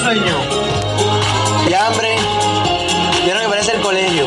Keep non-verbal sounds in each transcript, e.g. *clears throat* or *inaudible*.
¿Qué sueño? Y hambre. Vieron que parece el colegio.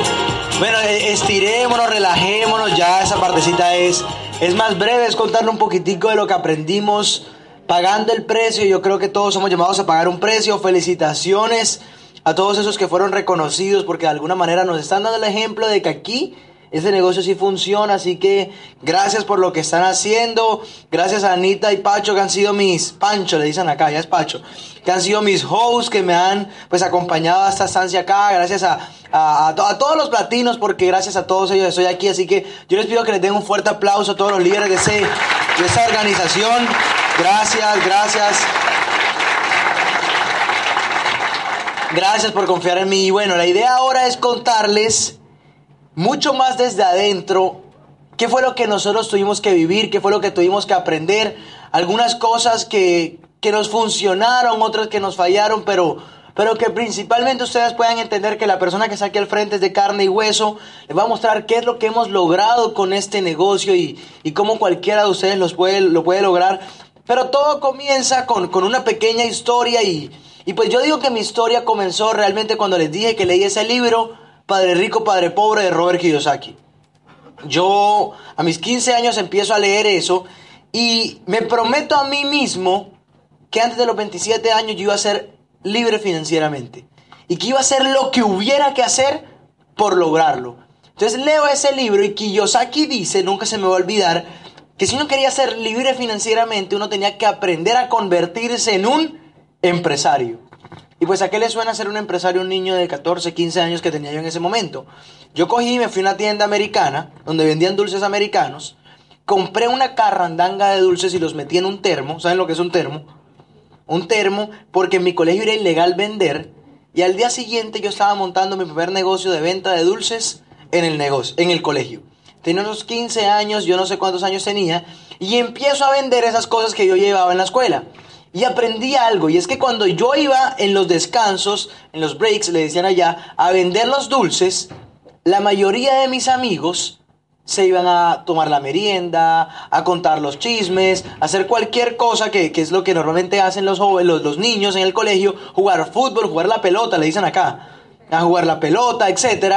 Bueno, eh, estirémonos, relajémonos, ya esa partecita es, es más breve, es contarle un poquitico de lo que aprendimos pagando el precio. Yo creo que todos somos llamados a pagar un precio. Felicitaciones a todos esos que fueron reconocidos porque de alguna manera nos están dando el ejemplo de que aquí ese negocio sí funciona, así que gracias por lo que están haciendo. Gracias a Anita y Pacho que han sido mis, Pancho le dicen acá, ya es Pacho, que han sido mis hosts, que me han pues acompañado a esta estancia acá. Gracias a, a, todos los platinos, porque gracias a todos ellos estoy aquí. Así que yo les pido que les den un fuerte aplauso a todos los líderes de, ese, de esa organización. Gracias, gracias. Gracias por confiar en mí. Y bueno, la idea ahora es contarles mucho más desde adentro, qué fue lo que nosotros tuvimos que vivir, qué fue lo que tuvimos que aprender, algunas cosas que, que nos funcionaron, otras que nos fallaron, pero, pero que principalmente ustedes puedan entender que la persona que está aquí al frente es de carne y hueso, les va a mostrar qué es lo que hemos logrado con este negocio y, y cómo cualquiera de ustedes los puede, lo puede lograr. Pero todo comienza con, con una pequeña historia y, y pues yo digo que mi historia comenzó realmente cuando les dije que leí ese libro, Padre Rico, Padre Pobre de Robert Kiyosaki. Yo a mis 15 años empiezo a leer eso y me prometo a mí mismo que antes de los 27 años yo iba a ser libre financieramente y que iba a hacer lo que hubiera que hacer por lograrlo. Entonces leo ese libro y Kiyosaki dice, nunca se me va a olvidar, que si uno quería ser libre financieramente, uno tenía que aprender a convertirse en un empresario. Y pues a qué le suena ser un empresario un niño de 14, 15 años que tenía yo en ese momento. Yo cogí y me fui a una tienda americana donde vendían dulces americanos. Compré una carrandanga de dulces y los metí en un termo. ¿Saben lo que es un termo? Un termo porque en mi colegio era ilegal vender. Y al día siguiente yo estaba montando mi primer negocio de venta de dulces en el negocio, en el colegio. Tenía unos 15 años, yo no sé cuántos años tenía, y empiezo a vender esas cosas que yo llevaba en la escuela. Y aprendí algo, y es que cuando yo iba en los descansos, en los breaks, le decían allá, a vender los dulces, la mayoría de mis amigos se iban a tomar la merienda, a contar los chismes, a hacer cualquier cosa que, es lo que normalmente hacen los, los, los niños en el colegio, jugar fútbol, jugar la pelota, le dicen acá, a jugar la pelota, etc.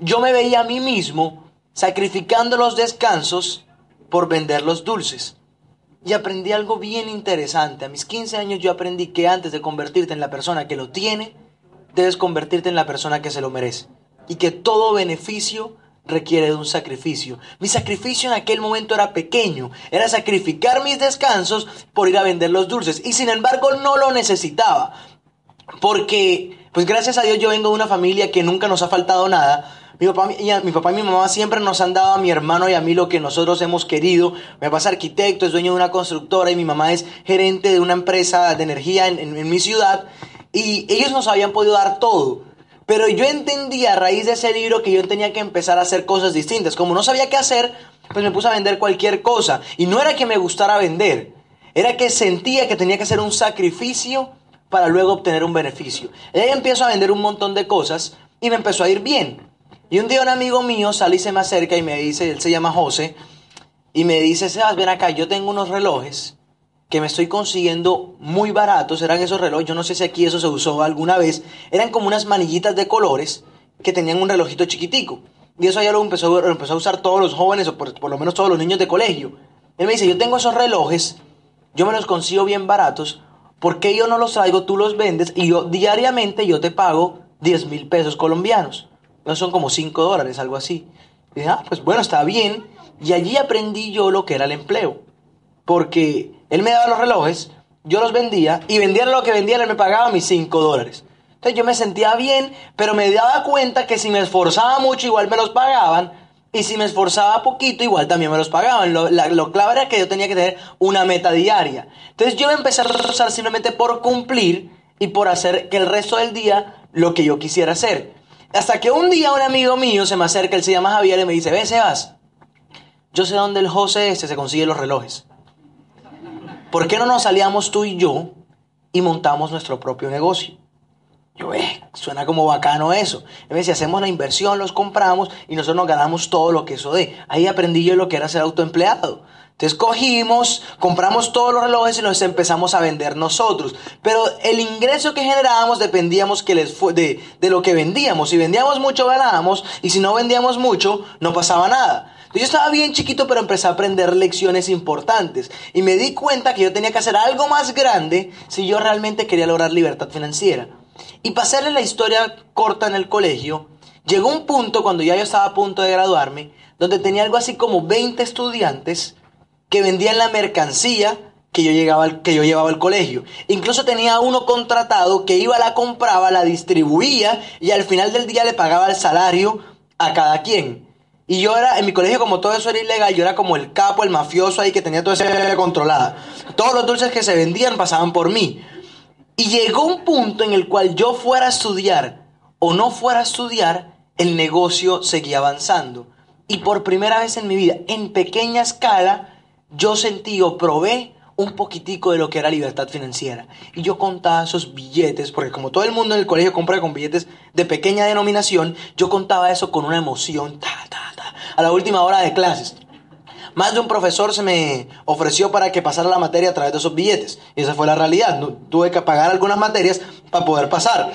Yo me veía a mí mismo sacrificando los descansos por vender los dulces. Y aprendí algo bien interesante. A mis 15 años yo aprendí que antes de convertirte en la persona que lo tiene, debes convertirte en la persona que se lo merece. Y que todo beneficio requiere de un sacrificio. Mi sacrificio en aquel momento era pequeño, era sacrificar mis descansos por ir a vender los dulces. Y sin embargo no lo necesitaba. Porque, pues gracias a Dios yo vengo de una familia que nunca nos ha faltado nada mi papá, y mi papá y mi mamá siempre nos han dado a mi hermano y a mí lo que nosotros hemos querido. Mi papá es arquitecto, es dueño de una constructora y mi mamá es gerente de una empresa de energía en, mi ciudad. Y ellos nos habían podido dar todo. Pero yo entendí a raíz de ese libro que yo tenía que empezar a hacer cosas distintas. Como no sabía qué hacer, pues me puse a vender cualquier cosa. Y no era que me gustara vender, era que sentía que tenía que hacer un sacrificio para luego obtener un beneficio. Y ahí empiezo a vender un montón de cosas y me empezó a ir bien. Y un día un amigo mío sale y se me acerca y me dice, él se llama José, y me dice, Sebas, ven acá, yo tengo unos relojes que me estoy consiguiendo muy baratos, eran esos relojes, yo no sé si aquí eso se usó alguna vez, eran como unas manillitas de colores que tenían un relojito chiquitico. Y eso ya lo empezó, empezó a usar todos los jóvenes, o por, por lo menos todos los niños de colegio. Él me dice, yo tengo esos relojes, yo me los consigo bien baratos, ¿por qué yo no los traigo, tú los vendes y yo diariamente yo te pago 10 mil pesos colombianos? No son como 5 dólares, algo así. Y dije, ah, pues bueno, está bien. Y allí aprendí yo lo que era el empleo. Porque él me daba los relojes, yo los vendía y vendía lo que vendía, él me pagaba mis 5 dólares. Entonces yo me sentía bien, pero me daba cuenta que si me esforzaba mucho, igual me los pagaban. Y si me esforzaba poquito, igual también me los pagaban. Lo, lo clave era que yo tenía que tener una meta diaria. Entonces yo me empecé a esforzar simplemente por cumplir y por hacer que el resto del día lo que yo quisiera hacer. Hasta que un día un amigo mío se me acerca, él se llama Javier, y me dice, ve Sebas, yo sé dónde el José este se consigue los relojes. ¿Por qué no nos salíamos tú y yo y montamos nuestro propio negocio? Yo, eh, suena como bacano eso. Es decir, hacemos la inversión, los compramos y nosotros nos ganamos todo lo que eso dé. Ahí aprendí yo lo que era ser autoempleado. Entonces cogimos, compramos todos los relojes y los empezamos a vender nosotros. Pero el ingreso que generábamos dependíamos de lo que vendíamos. Si vendíamos mucho ganábamos y si no vendíamos mucho no pasaba nada. Entonces yo estaba bien chiquito pero empecé a aprender lecciones importantes. Y me di cuenta que yo tenía que hacer algo más grande si yo realmente quería lograr libertad financiera. Y para hacerle la historia corta en el colegio, llegó un punto cuando ya yo estaba a punto de graduarme, donde tenía algo así como 20 estudiantes que vendían la mercancía que yo, llegaba que yo llevaba al colegio. Incluso tenía uno contratado que iba, la compraba, la distribuía y al final del día le pagaba el salario a cada quien. Y yo era, en mi colegio, como todo eso era ilegal, yo era como el capo, el mafioso ahí que tenía todo eso controlada. Todos los dulces que se vendían pasaban por mí. Y llegó un punto en el cual yo fuera a estudiar o no fuera a estudiar, el negocio seguía avanzando. Y por primera vez en mi vida, en pequeña escala, yo sentí o probé un poquitico de lo que era libertad financiera. Y yo contaba esos billetes, porque como todo el mundo en el colegio compra con billetes de pequeña denominación, yo contaba eso con una emoción, ta, ta, ta, a la última hora de clases. Más de un profesor se me ofreció para que pasara la materia a través de esos billetes. Y esa fue la realidad. tuve que pagar algunas materias para poder pasar.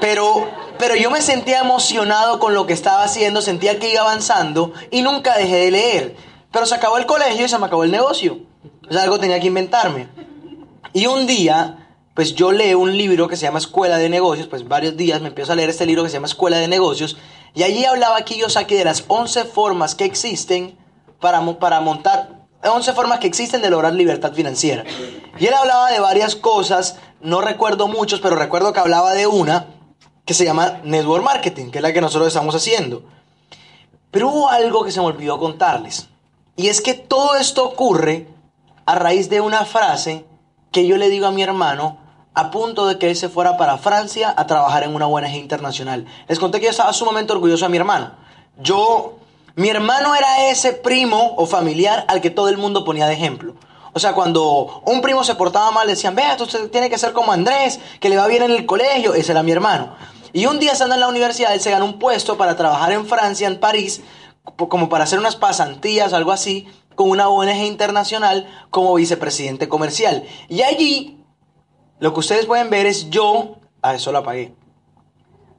Pero, pero yo me sentía emocionado con lo que estaba haciendo, sentía que iba avanzando y nunca dejé de leer. Pero se acabó el colegio y se me acabó el negocio. O sea, algo tenía que inventarme. Y un día, pues yo leo un libro que se llama Escuela de Negocios, pues varios días me empiezo a leer este libro que se llama Escuela de Negocios, y allí hablaba saqué de las 11 formas que existen para, para montar 11 formas que existen de lograr libertad financiera. Y él hablaba de varias cosas, no recuerdo muchos, pero recuerdo que hablaba de una que se llama Network Marketing, que es la que nosotros estamos haciendo. Pero hubo algo que se me olvidó contarles. Y es que todo esto ocurre a raíz de una frase que yo le digo a mi hermano a punto de que él se fuera para Francia a trabajar en una ONG internacional. Les conté que yo estaba sumamente orgulloso de mi hermano. Yo mi hermano era ese primo o familiar al que todo el mundo ponía de ejemplo. O sea, cuando un primo se portaba mal, decían, vea, usted tiene que ser como Andrés, que le va bien en el colegio. Ese era mi hermano. Y un día estando en la universidad, él se ganó un puesto para trabajar en Francia, en París, como para hacer unas pasantías, algo así, con una ONG internacional como vicepresidente comercial. Y allí, lo que ustedes pueden ver es yo, a eso lo apagué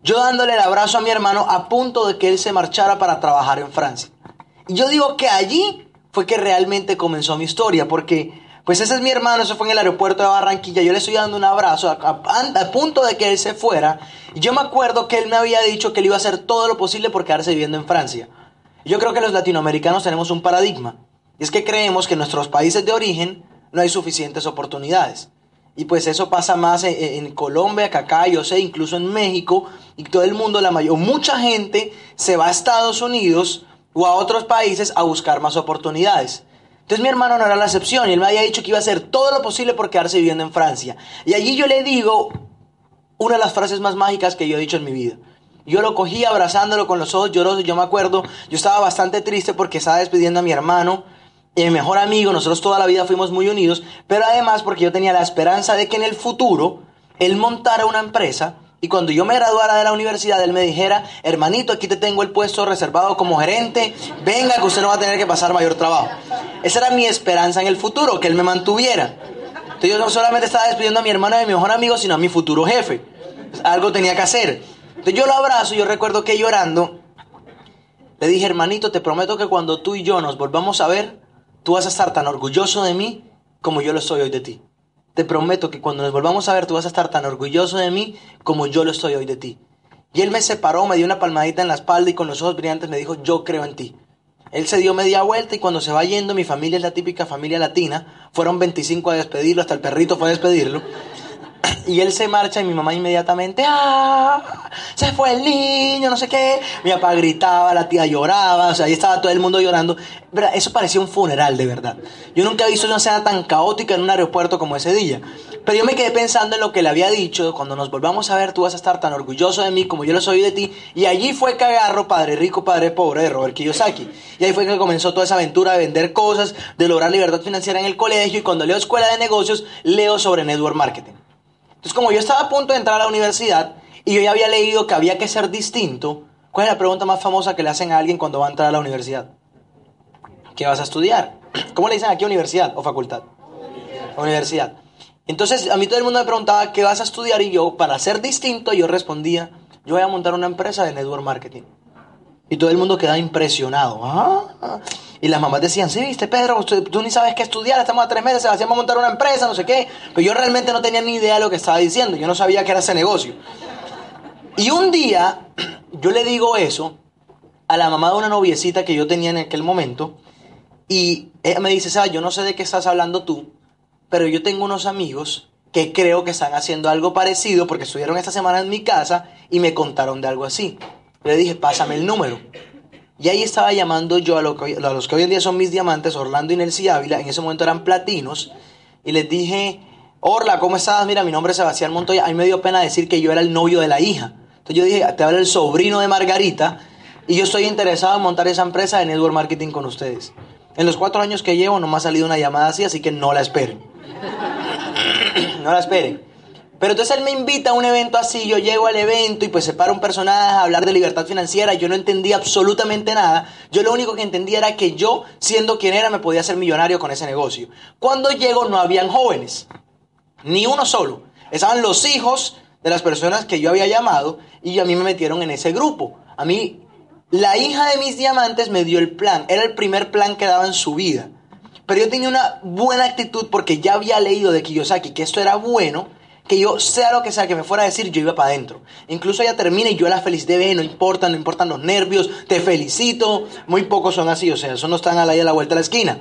yo dándole el abrazo a mi hermano a punto de que él se marchara para trabajar en Francia. Y yo digo que allí fue que realmente comenzó mi historia, porque pues ese es mi hermano, eso fue en el aeropuerto de Barranquilla, yo le estoy dando un abrazo a, punto de que él se fuera, y yo me acuerdo que él me había dicho que él iba a hacer todo lo posible por quedarse viviendo en Francia. Yo creo que los latinoamericanos tenemos un paradigma, y es que creemos que en nuestros países de origen no hay suficientes oportunidades. Y pues eso pasa más en, Colombia que acá, yo sé, incluso en México, y todo el mundo, la mayor, mucha gente se va a Estados Unidos o a otros países a buscar más oportunidades. Entonces mi hermano no era la excepción y él me había dicho que iba a hacer todo lo posible por quedarse viviendo en Francia. Y allí yo le digo una de las frases más mágicas que yo he dicho en mi vida. Yo lo cogí abrazándolo con los ojos llorosos, yo me acuerdo, yo estaba bastante triste porque estaba despidiendo a mi hermano mi mejor amigo, nosotros toda la vida fuimos muy unidos, pero además porque yo tenía la esperanza de que en el futuro él montara una empresa y cuando yo me graduara de la universidad él me dijera, hermanito, aquí te tengo el puesto reservado como gerente, venga que usted no va a tener que pasar mayor trabajo. Esa era mi esperanza en el futuro, que él me mantuviera. Entonces yo no solamente estaba despidiendo a mi hermano de mi mejor amigo, sino a mi futuro jefe. Algo tenía que hacer. Entonces yo lo abrazo yo recuerdo que llorando le dije, hermanito, te prometo que cuando tú y yo nos volvamos a ver, tú vas a estar tan orgulloso de mí como yo lo estoy hoy de ti. Te prometo que cuando nos volvamos a ver, tú vas a estar tan orgulloso de mí como yo lo estoy hoy de ti. Y él me separó, me dio una palmadita en la espalda y con los ojos brillantes me dijo, yo creo en ti. Él se dio media vuelta y cuando se va yendo, mi familia es la típica familia latina, fueron 25 a despedirlo, hasta el perrito fue a despedirlo. Y él se marcha y mi mamá inmediatamente, ¡ah! Se fue el niño, no sé qué. Mi papá gritaba, la tía lloraba, o sea, ahí estaba todo el mundo llorando. Eso parecía un funeral, de verdad. Yo nunca he visto una escena tan caótica en un aeropuerto como ese día. Pero yo me quedé pensando en lo que le había dicho, cuando nos volvamos a ver tú vas a estar tan orgulloso de mí como yo lo soy de ti. Y allí fue que agarro Padre Rico, Padre Pobre de Robert Kiyosaki. Y ahí fue que comenzó toda esa aventura de vender cosas, de lograr libertad financiera en el colegio. Y cuando leo Escuela de Negocios, leo sobre Network Marketing. Entonces como yo estaba a punto de entrar a la universidad y yo ya había leído que había que ser distinto, ¿cuál es la pregunta más famosa que le hacen a alguien cuando va a entrar a la universidad? ¿Qué vas a estudiar? *clears throat* ¿Cómo le dicen aquí universidad o facultad? Universidad. Entonces a mí todo el mundo me preguntaba qué vas a estudiar y yo, para ser distinto, yo respondía, yo voy a montar una empresa de network marketing. Y todo el mundo quedaba impresionado. Ah. Y las mamás decían, sí, viste Pedro, tú, ni sabes qué estudiar, estamos a tres meses, hacíamos montar una empresa, no sé qué. Pero yo realmente no tenía ni idea de lo que estaba diciendo, yo no sabía qué era ese negocio. Y un día *clears throat* yo le digo eso a la mamá de una noviecita que yo tenía en aquel momento y ella me dice, sabes, yo no sé de qué estás hablando tú, pero yo tengo unos amigos que creo que están haciendo algo parecido porque estuvieron esta semana en mi casa y me contaron de algo así. Le dije, pásame el número. Y ahí estaba llamando yo a, los que hoy en día son mis diamantes, Orlando y Nelcy Ávila, en ese momento eran platinos, y les dije, Orla, ¿cómo estás? Mira, mi nombre es Sebastián Montoya. A mí me dio pena decir que yo era el novio de la hija. Entonces yo dije, te habla el sobrino de Margarita, y yo estoy interesado en montar esa empresa de Network Marketing con ustedes. En los cuatro años que llevo no me ha salido una llamada así, así que no la esperen *coughs* no la esperen. Pero entonces él me invita a un evento así, yo llego al evento y pues se para un personaje a hablar de libertad financiera, yo no entendía absolutamente nada, yo lo único que entendía era que yo, siendo quien era, me podía hacer millonario con ese negocio. Cuando llego no habían jóvenes, ni uno solo, estaban los hijos de las personas que yo había llamado y a mí me metieron en ese grupo. A mí, la hija de mis diamantes me dio el plan, era el primer plan que daba en su vida. Pero yo tenía una buena actitud porque ya había leído de Kiyosaki que esto era bueno, que yo sea lo que sea que me fuera a decir, yo iba para adentro. Incluso ella termina y yo la feliz de ver, no importa, no importan los nervios, te felicito. Muy pocos son así, o sea, eso no están a la, a la vuelta de la esquina.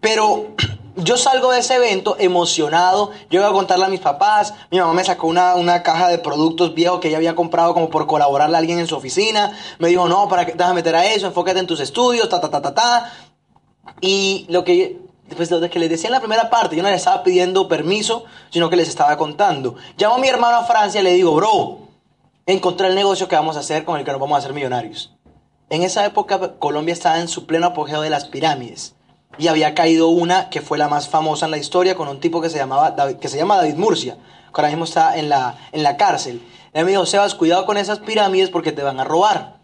Pero *clears throat* yo salgo de ese evento emocionado, yo iba a contarle a mis papás, mi mamá me sacó una, una, caja de productos viejos que ella había comprado como por colaborarle a alguien en su oficina, me dijo, no, para que te vas a meter a eso, enfócate en tus estudios, ta, ta, ta, ta, ta. Y lo que, después lo que les decía en la primera parte, yo no les estaba pidiendo permiso, sino que les estaba contando. Llamo a mi hermano a Francia y le digo, bro, encontré el negocio que vamos a hacer con el que nos vamos a hacer millonarios. En esa época Colombia estaba en su pleno apogeo de las pirámides. Y había caído una que fue la más famosa en la historia con un tipo que se, llamaba que se llama David Murcia, que ahora mismo está en la, en la cárcel. Él me dijo, Sebas, cuidado con esas pirámides porque te van a robar.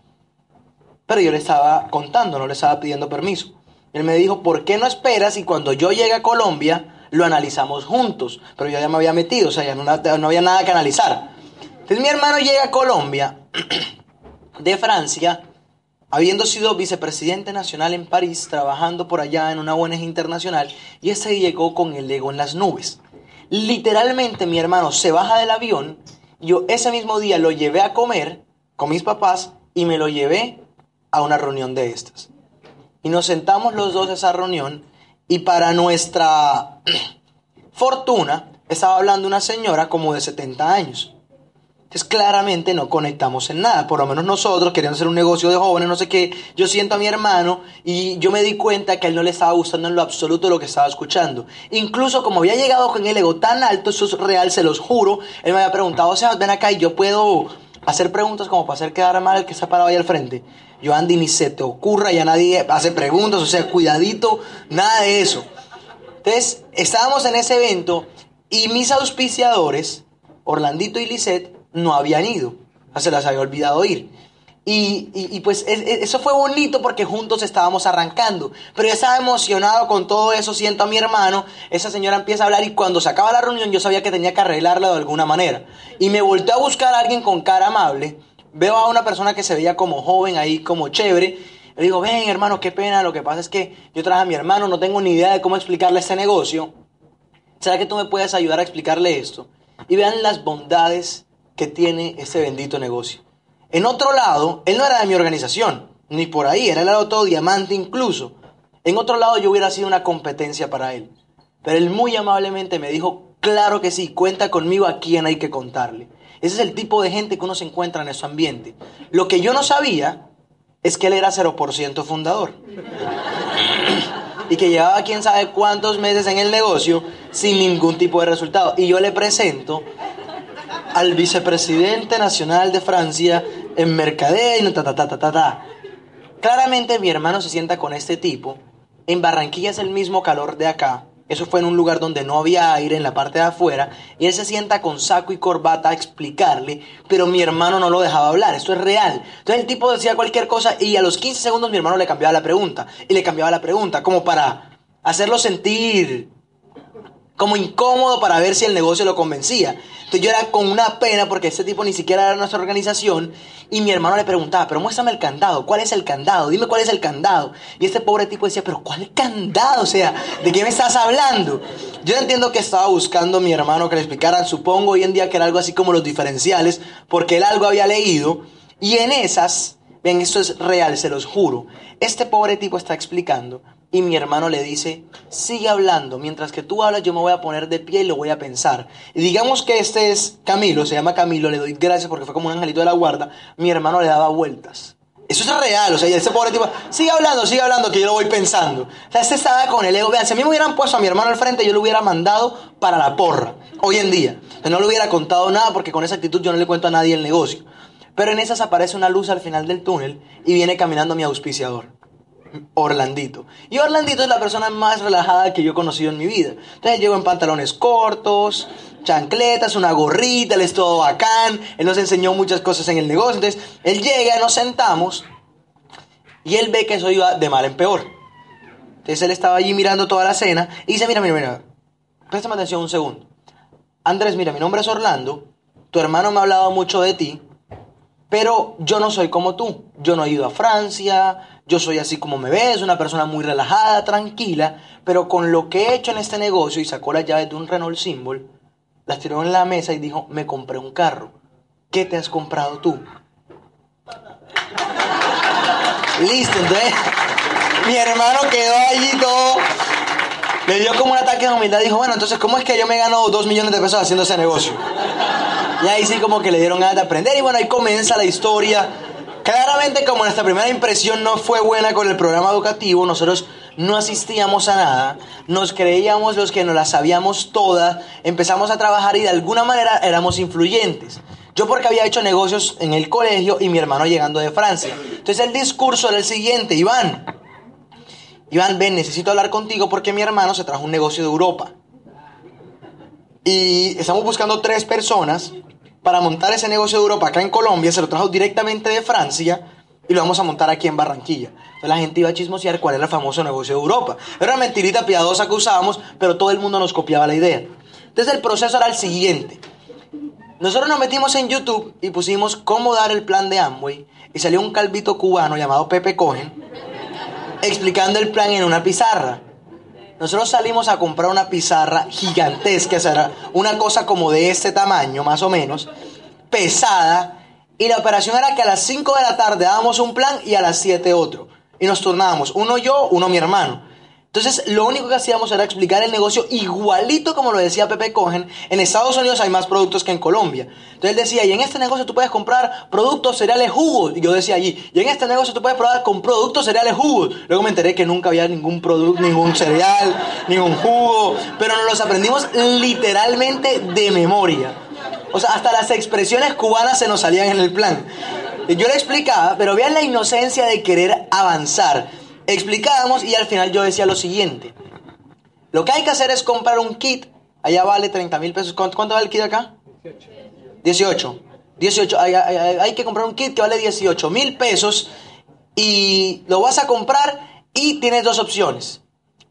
Pero yo le estaba contando, no le estaba pidiendo permiso. Él me dijo, ¿por qué no esperas y cuando yo llegue a Colombia lo analizamos juntos? Pero yo ya me había metido, o sea, ya no, había nada que analizar. Entonces mi hermano llega a Colombia *clears throat* de Francia, habiendo sido vicepresidente nacional en París, trabajando por allá en una ONG internacional, y ese llegó con el ego en las nubes. Literalmente mi hermano se baja del avión, yo ese mismo día lo llevé a comer con mis papás y me lo llevé a una reunión de estas. Y nos sentamos los dos a esa reunión y para nuestra *clears throat* fortuna estaba hablando una señora como de 70 años. Entonces claramente no conectamos en nada, por lo menos nosotros queríamos hacer un negocio de jóvenes, no sé qué. Yo siento a mi hermano y yo me di cuenta que a él no le estaba gustando en lo absoluto lo que estaba escuchando. Incluso como había llegado con el ego tan alto, eso es real, se los juro, él me había preguntado, o sea, ven acá y yo puedo hacer preguntas como para hacer quedar mal el que está parado ahí al frente. Yo, Andy, ni se te ocurra, ya nadie hace preguntas, o sea, cuidadito, nada de eso. Entonces, estábamos en ese evento y mis auspiciadores, Orlandito y Lisette, no habían ido. se las había olvidado ir. Y, pues eso fue bonito porque juntos estábamos arrancando. Pero yo estaba emocionado con todo eso, siento a mi hermano, esa señora empieza a hablar y cuando se acaba la reunión yo sabía que tenía que arreglarla de alguna manera. Y me volteé a buscar a alguien con cara amable veo a una persona que se veía como joven ahí, como chévere. Le digo, ven hermano, qué pena, lo que pasa es que yo traje a mi hermano, no tengo ni idea de cómo explicarle este negocio. ¿Será que tú me puedes ayudar a explicarle esto? Y vean las bondades que tiene este bendito negocio. En otro lado, él no era de mi organización, ni por ahí, era el todo diamante incluso. En otro lado yo hubiera sido una competencia para él. Pero él muy amablemente me dijo, claro que sí, cuenta conmigo a quien hay que contarle. Ese es el tipo de gente que uno se encuentra en ese ambiente. Lo que yo no sabía es que él era 0% fundador. y que llevaba quién sabe cuántos meses en el negocio sin ningún tipo de resultado. Y yo le presento al vicepresidente nacional de Francia en mercadeo ta, ta, ta, ta, ta, ta. Claramente mi hermano se sienta con este tipo. En Barranquilla es el mismo calor de acá. Eso fue en un lugar donde no había aire en la parte de afuera. Y él se sienta con saco y corbata a explicarle, pero mi hermano no lo dejaba hablar. Esto es real. Entonces el tipo decía cualquier cosa y a los 15 segundos mi hermano le cambiaba la pregunta. Y le cambiaba la pregunta, como para hacerlo sentir como incómodo para ver si el negocio lo convencía. Entonces yo era con una pena porque este tipo ni siquiera era nuestra organización y mi hermano le preguntaba, pero muéstrame el candado, ¿cuál es el candado? Dime cuál es el candado. Y este pobre tipo decía, pero ¿cuál candado? O sea, ¿de qué me estás hablando? Yo entiendo que estaba buscando mi hermano que le explicaran, supongo hoy en día que era algo así como los diferenciales, porque él algo había leído y en esas, ven, esto es real, se los juro, este pobre tipo está explicando y mi hermano le dice, sigue hablando, mientras que tú hablas yo me voy a poner de pie y lo voy a pensar. Y digamos que este es Camilo, se llama Camilo, le doy gracias porque fue como un angelito de la guarda, mi hermano le daba vueltas. Eso es real, o sea, y ese pobre tipo, sigue hablando, sigue hablando, que yo lo voy pensando. O sea, este estaba con el ego. Vean, si a mí me hubieran puesto a mi hermano al frente, yo lo hubiera mandado para la porra, hoy en día. no le hubiera contado nada porque con esa actitud yo no le cuento a nadie el negocio. Pero en esas aparece una luz al final del túnel y viene caminando mi auspiciador. Orlandito. Y Orlandito es la persona más relajada que yo he conocido en mi vida. Entonces llego en pantalones cortos, chancletas, una gorrita, él es todo bacán, él nos enseñó muchas cosas en el negocio. Entonces él llega, nos sentamos y él ve que eso iba de mal en peor. Entonces él estaba allí mirando toda la cena y dice, mira, mira, mira, préstame atención un segundo. Andrés, mira, mi nombre es Orlando, tu hermano me ha hablado mucho de ti, pero yo no soy como tú. Yo no he ido a Francia, yo soy así como me ves, una persona muy relajada, tranquila, pero con lo que he hecho en este negocio y sacó las llaves de un Renault Symbol, las tiró en la mesa y dijo, me compré un carro. ¿Qué te has comprado tú? Listo, entonces mi hermano quedó allí todo. Le dio como un ataque de humildad. Dijo, bueno, entonces, ¿cómo es que yo me gano dos millones de pesos haciendo ese negocio? Y ahí sí como que le dieron ganas de aprender. Y bueno, ahí comienza la historia Claramente, como nuestra primera impresión no fue buena con el programa educativo, nosotros no asistíamos a nada, nos creíamos los que nos las sabíamos todas, empezamos a trabajar y de alguna manera éramos influyentes. Yo porque había hecho negocios en el colegio y mi hermano llegando de Francia. Entonces el discurso era el siguiente, Iván. Iván, ven, necesito hablar contigo porque mi hermano se trajo un negocio de Europa. Y estamos buscando tres personas para montar ese negocio de Europa acá en Colombia, se lo trajo directamente de Francia y lo vamos a montar aquí en Barranquilla. Entonces la gente iba a chismosear cuál era el famoso negocio de Europa. Era una mentirita piadosa que usábamos, pero todo el mundo nos copiaba la idea. Entonces el proceso era el siguiente. Nosotros nos metimos en YouTube y pusimos cómo dar el plan de Amway y salió un calvito cubano llamado Pepe Cogen explicando el plan en una pizarra. Nosotros salimos a comprar una pizarra gigantesca, o una cosa como de este tamaño, más o menos, pesada, y la operación era que a las 5 de la tarde dábamos un plan y a las 7 otro. Y nos turnábamos, uno yo, uno mi hermano. Entonces, lo único que hacíamos era explicar el negocio igualito como lo decía Pepe Cogen. En Estados Unidos hay más productos que en Colombia. Entonces él decía, y en este negocio tú puedes comprar productos, cereales, jugos. Y yo decía allí, y en este negocio tú puedes probar con productos, cereales, jugos. Luego me enteré que nunca había ningún producto, ningún cereal, *laughs* ningún jugo. Pero nos los aprendimos literalmente de memoria. O sea, hasta las expresiones cubanas se nos salían en el plan. Yo le explicaba, pero vean la inocencia de querer avanzar explicábamos y al final yo decía lo siguiente. Lo que hay que hacer es comprar un kit. Allá vale 30 mil pesos. ¿Cuánto, vale el kit acá? 18. 18. Hay, hay, que comprar un kit que vale 18 mil pesos y lo vas a comprar y tienes dos opciones.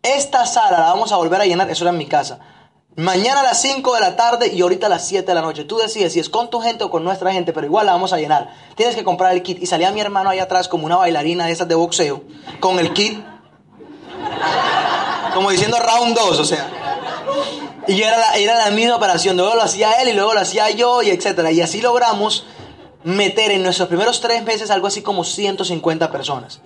Esta sala la vamos a volver a llenar. Eso era en mi casa Mañana a las 5 de la tarde y ahorita a las 7 de la noche. Tú decides si es con tu gente o con nuestra gente, pero igual la vamos a llenar. Tienes que comprar el kit. Y salía mi hermano ahí atrás como una bailarina de esas de boxeo, con el kit. Como diciendo round 2, o sea. Y era la, era la misma operación. Luego lo hacía él y luego lo hacía yo y etcétera. Y así logramos meter en nuestros primeros tres meses algo así como 150 personas.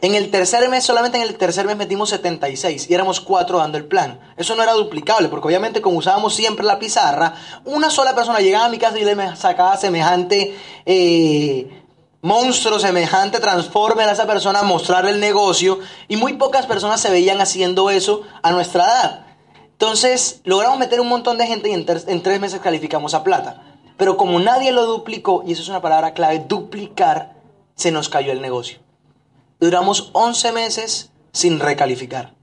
En el tercer mes, solamente en el tercer mes metimos 76 y éramos cuatro dando el plan. Eso no era duplicable, porque obviamente como usábamos siempre la pizarra, una sola persona llegaba a mi casa y le sacaba semejante eh, monstruo, semejante transformer a esa persona, mostrarle el negocio, y muy pocas personas se veían haciendo eso a nuestra edad. Entonces, logramos meter un montón de gente y en, en tres meses calificamos a plata. Pero como nadie lo duplicó, y eso es una palabra clave, duplicar, se nos cayó el negocio. Duramos 11 meses sin recalificar.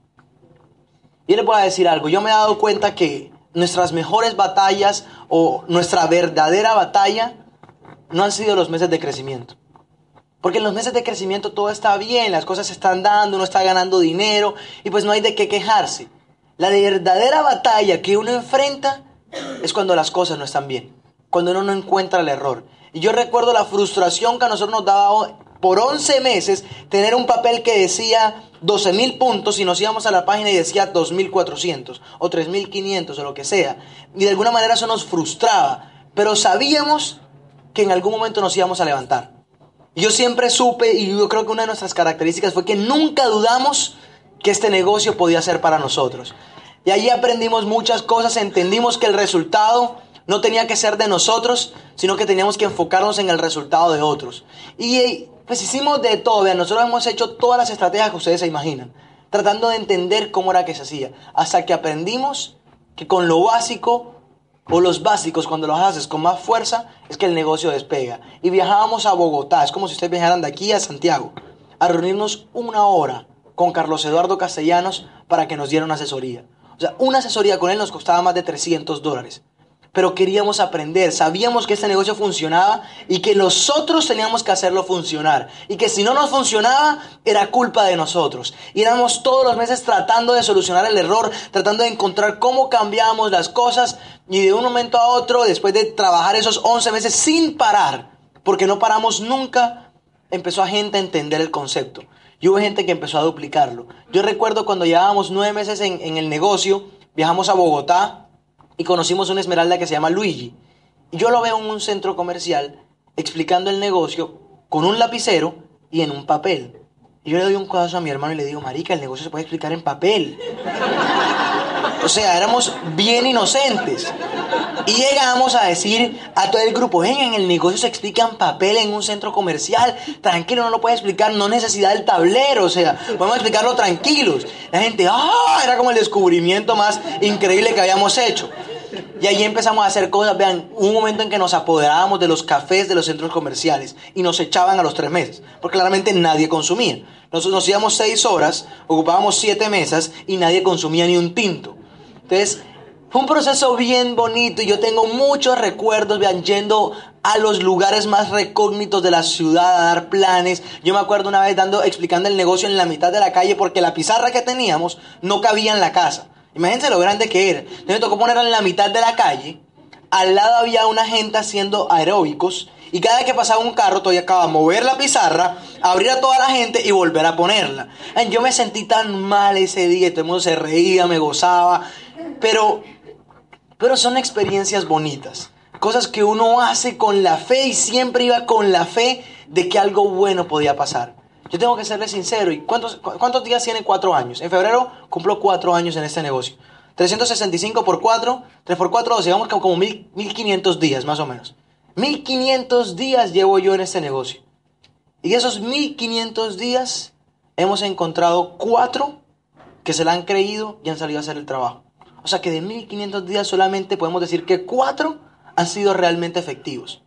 Y le voy a decir algo, yo me he dado cuenta que nuestras mejores batallas o nuestra verdadera batalla no han sido los meses de crecimiento. Porque en los meses de crecimiento todo está bien, las cosas se están dando, uno está ganando dinero y pues no hay de qué quejarse. La verdadera batalla que uno enfrenta es cuando las cosas no están bien, cuando uno no encuentra el error. Y yo recuerdo la frustración que a nosotros nos daba por 11 meses tener un papel que decía 12 mil puntos y nos íbamos a la página y decía 2.400 o 3.500 o lo que sea. Y de alguna manera eso nos frustraba, pero sabíamos que en algún momento nos íbamos a levantar. Yo siempre supe, y yo creo que una de nuestras características fue que nunca dudamos que este negocio podía ser para nosotros. Y allí aprendimos muchas cosas, entendimos que el resultado no tenía que ser de nosotros, sino que teníamos que enfocarnos en el resultado de otros. Y pues hicimos de todo, vean, nosotros hemos hecho todas las estrategias que ustedes se imaginan, tratando de entender cómo era que se hacía, hasta que aprendimos que con lo básico o los básicos, cuando los haces con más fuerza, es que el negocio despega. Y viajábamos a Bogotá, es como si ustedes viajaran de aquí a Santiago, a reunirnos una hora con Carlos Eduardo Castellanos para que nos diera una asesoría. O sea, una asesoría con él nos costaba más de 300 dólares pero queríamos aprender, sabíamos que este negocio funcionaba y que nosotros teníamos que hacerlo funcionar y que si no nos funcionaba era culpa de nosotros. Y éramos todos los meses tratando de solucionar el error, tratando de encontrar cómo cambiábamos las cosas y de un momento a otro, después de trabajar esos 11 meses sin parar, porque no paramos nunca, empezó a gente a entender el concepto. Y hubo gente que empezó a duplicarlo. Yo recuerdo cuando llevábamos nueve meses en, en el negocio, viajamos a Bogotá, y conocimos una esmeralda que se llama Luigi. Y yo lo veo en un centro comercial explicando el negocio con un lapicero y en un papel. Y yo le doy un codazo a mi hermano y le digo, marica, el negocio se puede explicar en papel. O sea, éramos bien inocentes. Y llegamos a decir a todo el grupo, en el negocio se explica en papel en un centro comercial. Tranquilo, no lo puede explicar, no necesidad del tablero. O sea, podemos explicarlo tranquilos. La gente, ah, era como el descubrimiento más increíble que habíamos hecho. Y ahí empezamos a hacer cosas. Vean, un momento en que nos apoderábamos de los cafés de los centros comerciales y nos echaban a los tres meses, porque claramente nadie consumía. Nosotros nos íbamos seis horas, ocupábamos siete mesas y nadie consumía ni un tinto. Entonces, fue un proceso bien bonito y yo tengo muchos recuerdos, vean, yendo a los lugares más recógnitos de la ciudad a dar planes. Yo me acuerdo una vez dando, explicando el negocio en la mitad de la calle porque la pizarra que teníamos no cabía en la casa. Imagínense lo grande que era. Entonces me tocó ponerla en la mitad de la calle. Al lado había una gente haciendo aeróbicos. Y cada vez que pasaba un carro, todavía acababa de mover la pizarra, abrir a toda la gente y volver a ponerla. Yo me sentí tan mal ese día. Todo el mundo se reía, me gozaba. Pero, pero son experiencias bonitas. Cosas que uno hace con la fe y siempre iba con la fe de que algo bueno podía pasar. Yo tengo que serle sincero. ¿Y cuántos, cuántos días tiene cuatro años? En febrero cumplo cuatro años en este negocio. 365 por 4, 3 por 4, digamos que como 1500 días más o menos. 1500 días llevo yo en este negocio. Y esos 1500 días hemos encontrado cuatro que se la han creído y han salido a hacer el trabajo. O sea que de 1500 días solamente podemos decir que cuatro han sido realmente efectivos.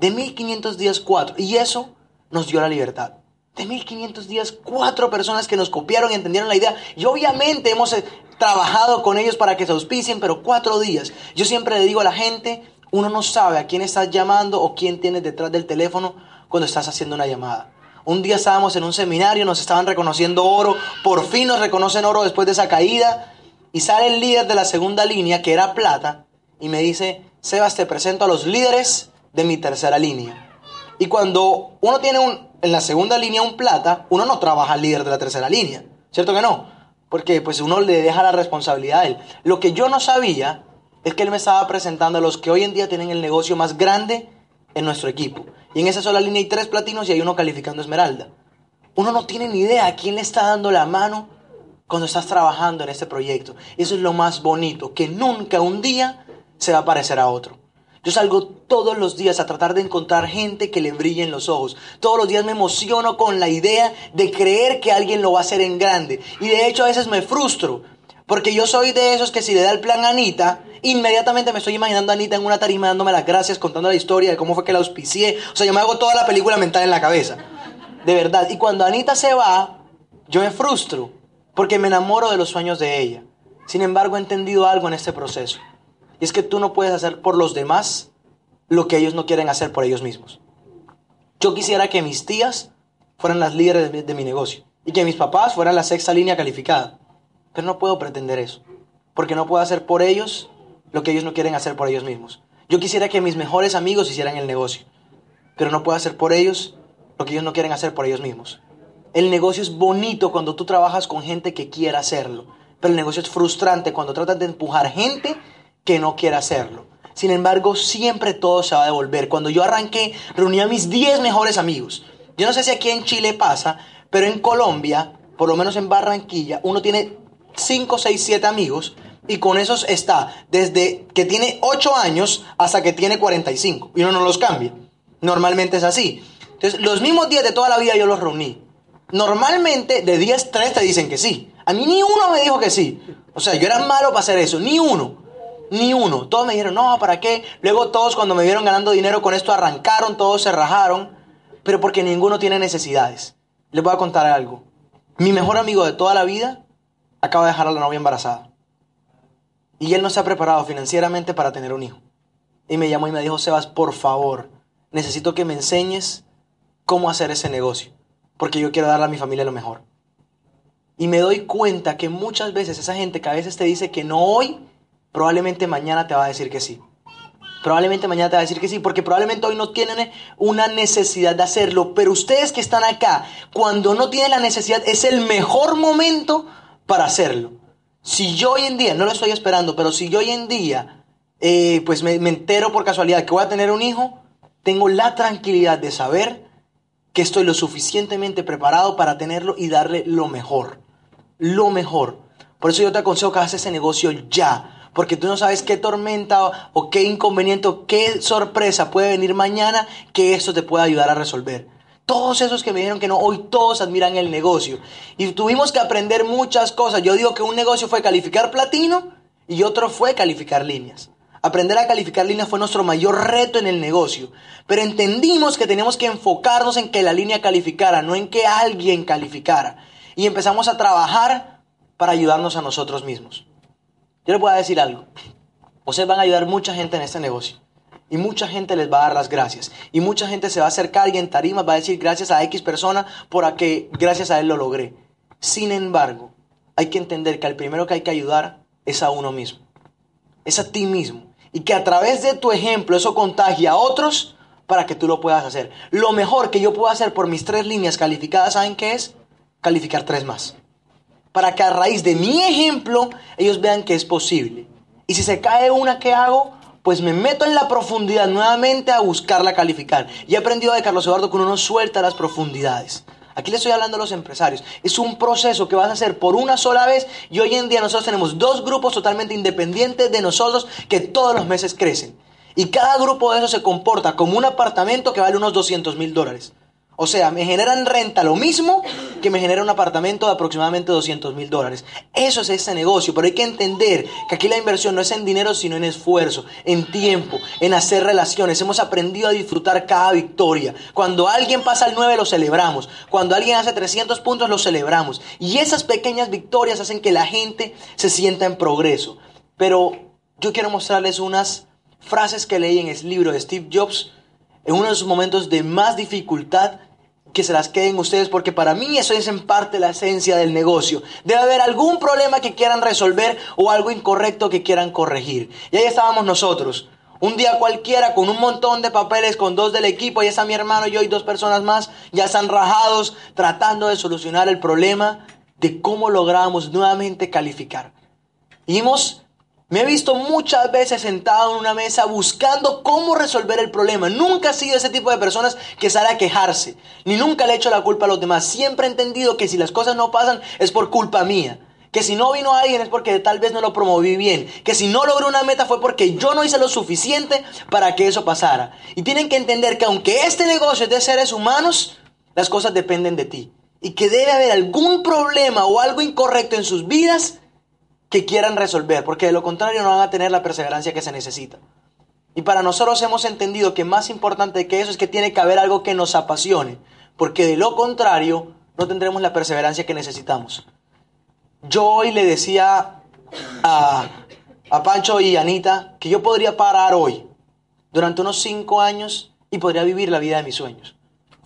De 1500 días, cuatro. Y eso nos dio la libertad de 1500 días, cuatro personas que nos copiaron y entendieron la idea. Y obviamente hemos eh, trabajado con ellos para que se auspicien, pero cuatro días. Yo siempre le digo a la gente, uno no sabe a quién estás llamando o quién tienes detrás del teléfono cuando estás haciendo una llamada. Un día estábamos en un seminario, nos estaban reconociendo oro, por fin nos reconocen oro después de esa caída, y sale el líder de la segunda línea, que era plata, y me dice, Sebas, te presento a los líderes de mi tercera línea. Y cuando uno tiene un, en la segunda línea un plata, uno no trabaja al líder de la tercera línea. ¿Cierto que no? Porque pues uno le deja la responsabilidad a él. Lo que yo no sabía es que él me estaba presentando a los que hoy en día tienen el negocio más grande en nuestro equipo. Y en esa sola línea hay tres platinos y hay uno calificando esmeralda. Uno no tiene ni idea a quién le está dando la mano cuando estás trabajando en este proyecto. Eso es lo más bonito, que nunca un día se va a parecer a otro. Yo salgo todos los días a tratar de encontrar gente que le brille en los ojos. Todos los días me emociono con la idea de creer que alguien lo va a hacer en grande. Y de hecho a veces me frustro. Porque yo soy de esos que si le da el plan a Anita, inmediatamente me estoy imaginando a Anita en una tarima dándome las gracias, contando la historia de cómo fue que la auspicié. O sea, yo me hago toda la película mental en la cabeza. De verdad. Y cuando Anita se va, yo me frustro porque me enamoro de los sueños de ella. Sin embargo, he entendido algo en este proceso. Y es que tú no puedes hacer por los demás lo que ellos no quieren hacer por ellos mismos. Yo quisiera que mis tías fueran las líderes de mi, de mi negocio y que mis papás fueran la sexta línea calificada. Pero no puedo pretender eso, porque no puedo hacer por ellos lo que ellos no quieren hacer por ellos mismos. Yo quisiera que mis mejores amigos hicieran el negocio, pero no puedo hacer por ellos lo que ellos no quieren hacer por ellos mismos. El negocio es bonito cuando tú trabajas con gente que quiera hacerlo, pero el negocio es frustrante cuando tratas de empujar gente que no quiere hacerlo. Sin embargo, siempre todo se va a devolver. Cuando yo arranqué, reuní a mis 10 mejores amigos. Yo no sé si aquí en Chile pasa, pero en Colombia, por lo menos en Barranquilla, uno tiene 5, 6, 7 amigos y con esos está desde que tiene 8 años hasta que tiene 45 y uno no los cambia. Normalmente es así. Entonces, los mismos días de toda la vida yo los reuní. Normalmente de 10, 3 te dicen que sí. A mí ni uno me dijo que sí. O sea, yo era malo para hacer eso, ni uno. Ni uno. Todos me dijeron, no, ¿para qué? Luego todos cuando me vieron ganando dinero con esto arrancaron, todos se rajaron. Pero porque ninguno tiene necesidades. Les voy a contar algo. Mi mejor amigo de toda la vida acaba de dejar a la novia embarazada. Y él no se ha preparado financieramente para tener un hijo. Y me llamó y me dijo, Sebas, por favor, necesito que me enseñes cómo hacer ese negocio. Porque yo quiero darle a mi familia lo mejor. Y me doy cuenta que muchas veces esa gente que a veces te dice que no hoy, probablemente mañana te va a decir que sí. Probablemente mañana te va a decir que sí, porque probablemente hoy no tienen una necesidad de hacerlo. Pero ustedes que están acá, cuando no tienen la necesidad, es el mejor momento para hacerlo. Si yo hoy en día, no lo estoy esperando, pero si yo hoy en día, eh, pues me, me entero por casualidad que voy a tener un hijo, tengo la tranquilidad de saber que estoy lo suficientemente preparado para tenerlo y darle lo mejor. Lo mejor. Por eso yo te aconsejo que hagas ese negocio ya porque tú no sabes qué tormenta o, qué inconveniente o qué sorpresa puede venir mañana que esto te pueda ayudar a resolver. Todos esos que me dijeron que no, hoy todos admiran el negocio. Y tuvimos que aprender muchas cosas. Yo digo que un negocio fue calificar platino y otro fue calificar líneas. Aprender a calificar líneas fue nuestro mayor reto en el negocio. Pero entendimos que teníamos que enfocarnos en que la línea calificara, no en que alguien calificara. Y empezamos a trabajar para ayudarnos a nosotros mismos. Yo les voy a decir algo. Ustedes van a ayudar mucha gente en este negocio. Y mucha gente les va a dar las gracias. Y mucha gente se va a acercar y en tarima va a decir gracias a X persona por a que gracias a él lo logré. Sin embargo, hay que entender que al primero que hay que ayudar es a uno mismo. Es a ti mismo. Y que a través de tu ejemplo eso contagia a otros para que tú lo puedas hacer. Lo mejor que yo puedo hacer por mis tres líneas calificadas, ¿saben qué es? Calificar tres más para que a raíz de mi ejemplo ellos vean que es posible. Y si se cae una que hago, pues me meto en la profundidad nuevamente a buscarla calificar. Y he aprendido de Carlos Eduardo que uno no suelta las profundidades. Aquí le estoy hablando a los empresarios. Es un proceso que vas a hacer por una sola vez y hoy en día nosotros tenemos dos grupos totalmente independientes de nosotros que todos los meses crecen. Y cada grupo de esos se comporta como un apartamento que vale unos 200 mil dólares. O sea, me generan renta lo mismo que me genera un apartamento de aproximadamente 200 mil dólares. Eso es este negocio, pero hay que entender que aquí la inversión no es en dinero, sino en esfuerzo, en tiempo, en hacer relaciones. Hemos aprendido a disfrutar cada victoria. Cuando alguien pasa al 9 lo celebramos. Cuando alguien hace 300 puntos lo celebramos. Y esas pequeñas victorias hacen que la gente se sienta en progreso. Pero yo quiero mostrarles unas frases que leí en el libro de Steve Jobs en uno de sus momentos de más dificultad, que se las queden ustedes, porque para mí eso es en parte la esencia del negocio. Debe haber algún problema que quieran resolver o algo incorrecto que quieran corregir. Y ahí estábamos nosotros. Un día cualquiera con un montón de papeles, con dos del equipo, ahí está mi hermano, yo y dos personas más, ya están rajados tratando de solucionar el problema de cómo logramos nuevamente calificar. Y me he visto muchas veces sentado en una mesa buscando cómo resolver el problema. Nunca he sido ese tipo de personas que sale a quejarse, ni nunca le he hecho la culpa a los demás. Siempre he entendido que si las cosas no pasan es por culpa mía. Que si no vino alguien es porque tal vez no lo promoví bien. Que si no logré una meta fue porque yo no hice lo suficiente para que eso pasara. Y tienen que entender que aunque este negocio es de seres humanos, las cosas dependen de ti. Y que debe haber algún problema o algo incorrecto en sus vidas que quieran resolver, porque de lo contrario no van a tener la perseverancia que se necesita. Y para nosotros hemos entendido que más importante que eso es que tiene que haber algo que nos apasione, porque de lo contrario no tendremos la perseverancia que necesitamos. Yo hoy le decía a, a Pancho y Anita que yo podría parar hoy durante unos cinco años y podría vivir la vida de mis sueños.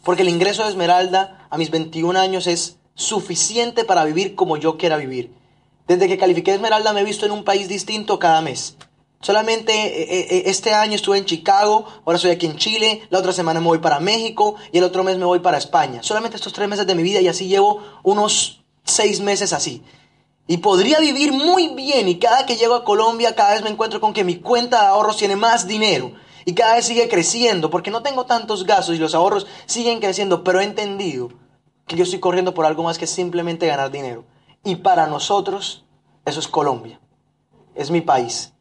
Porque el ingreso de Esmeralda a mis 21 años es suficiente para vivir como yo quiera vivir. Desde que califiqué Esmeralda me he visto en un país distinto cada mes. Solamente eh, eh, este año estuve en Chicago, ahora estoy aquí en Chile, la otra semana me voy para México y el otro mes me voy para España. Solamente estos tres meses de mi vida y así llevo unos seis meses así. Y podría vivir muy bien y cada que llego a Colombia cada vez me encuentro con que mi cuenta de ahorros tiene más dinero y cada vez sigue creciendo porque no tengo tantos gastos y los ahorros siguen creciendo, pero he entendido que yo estoy corriendo por algo más que simplemente ganar dinero. Y para nosotros eso es Colombia, es mi país.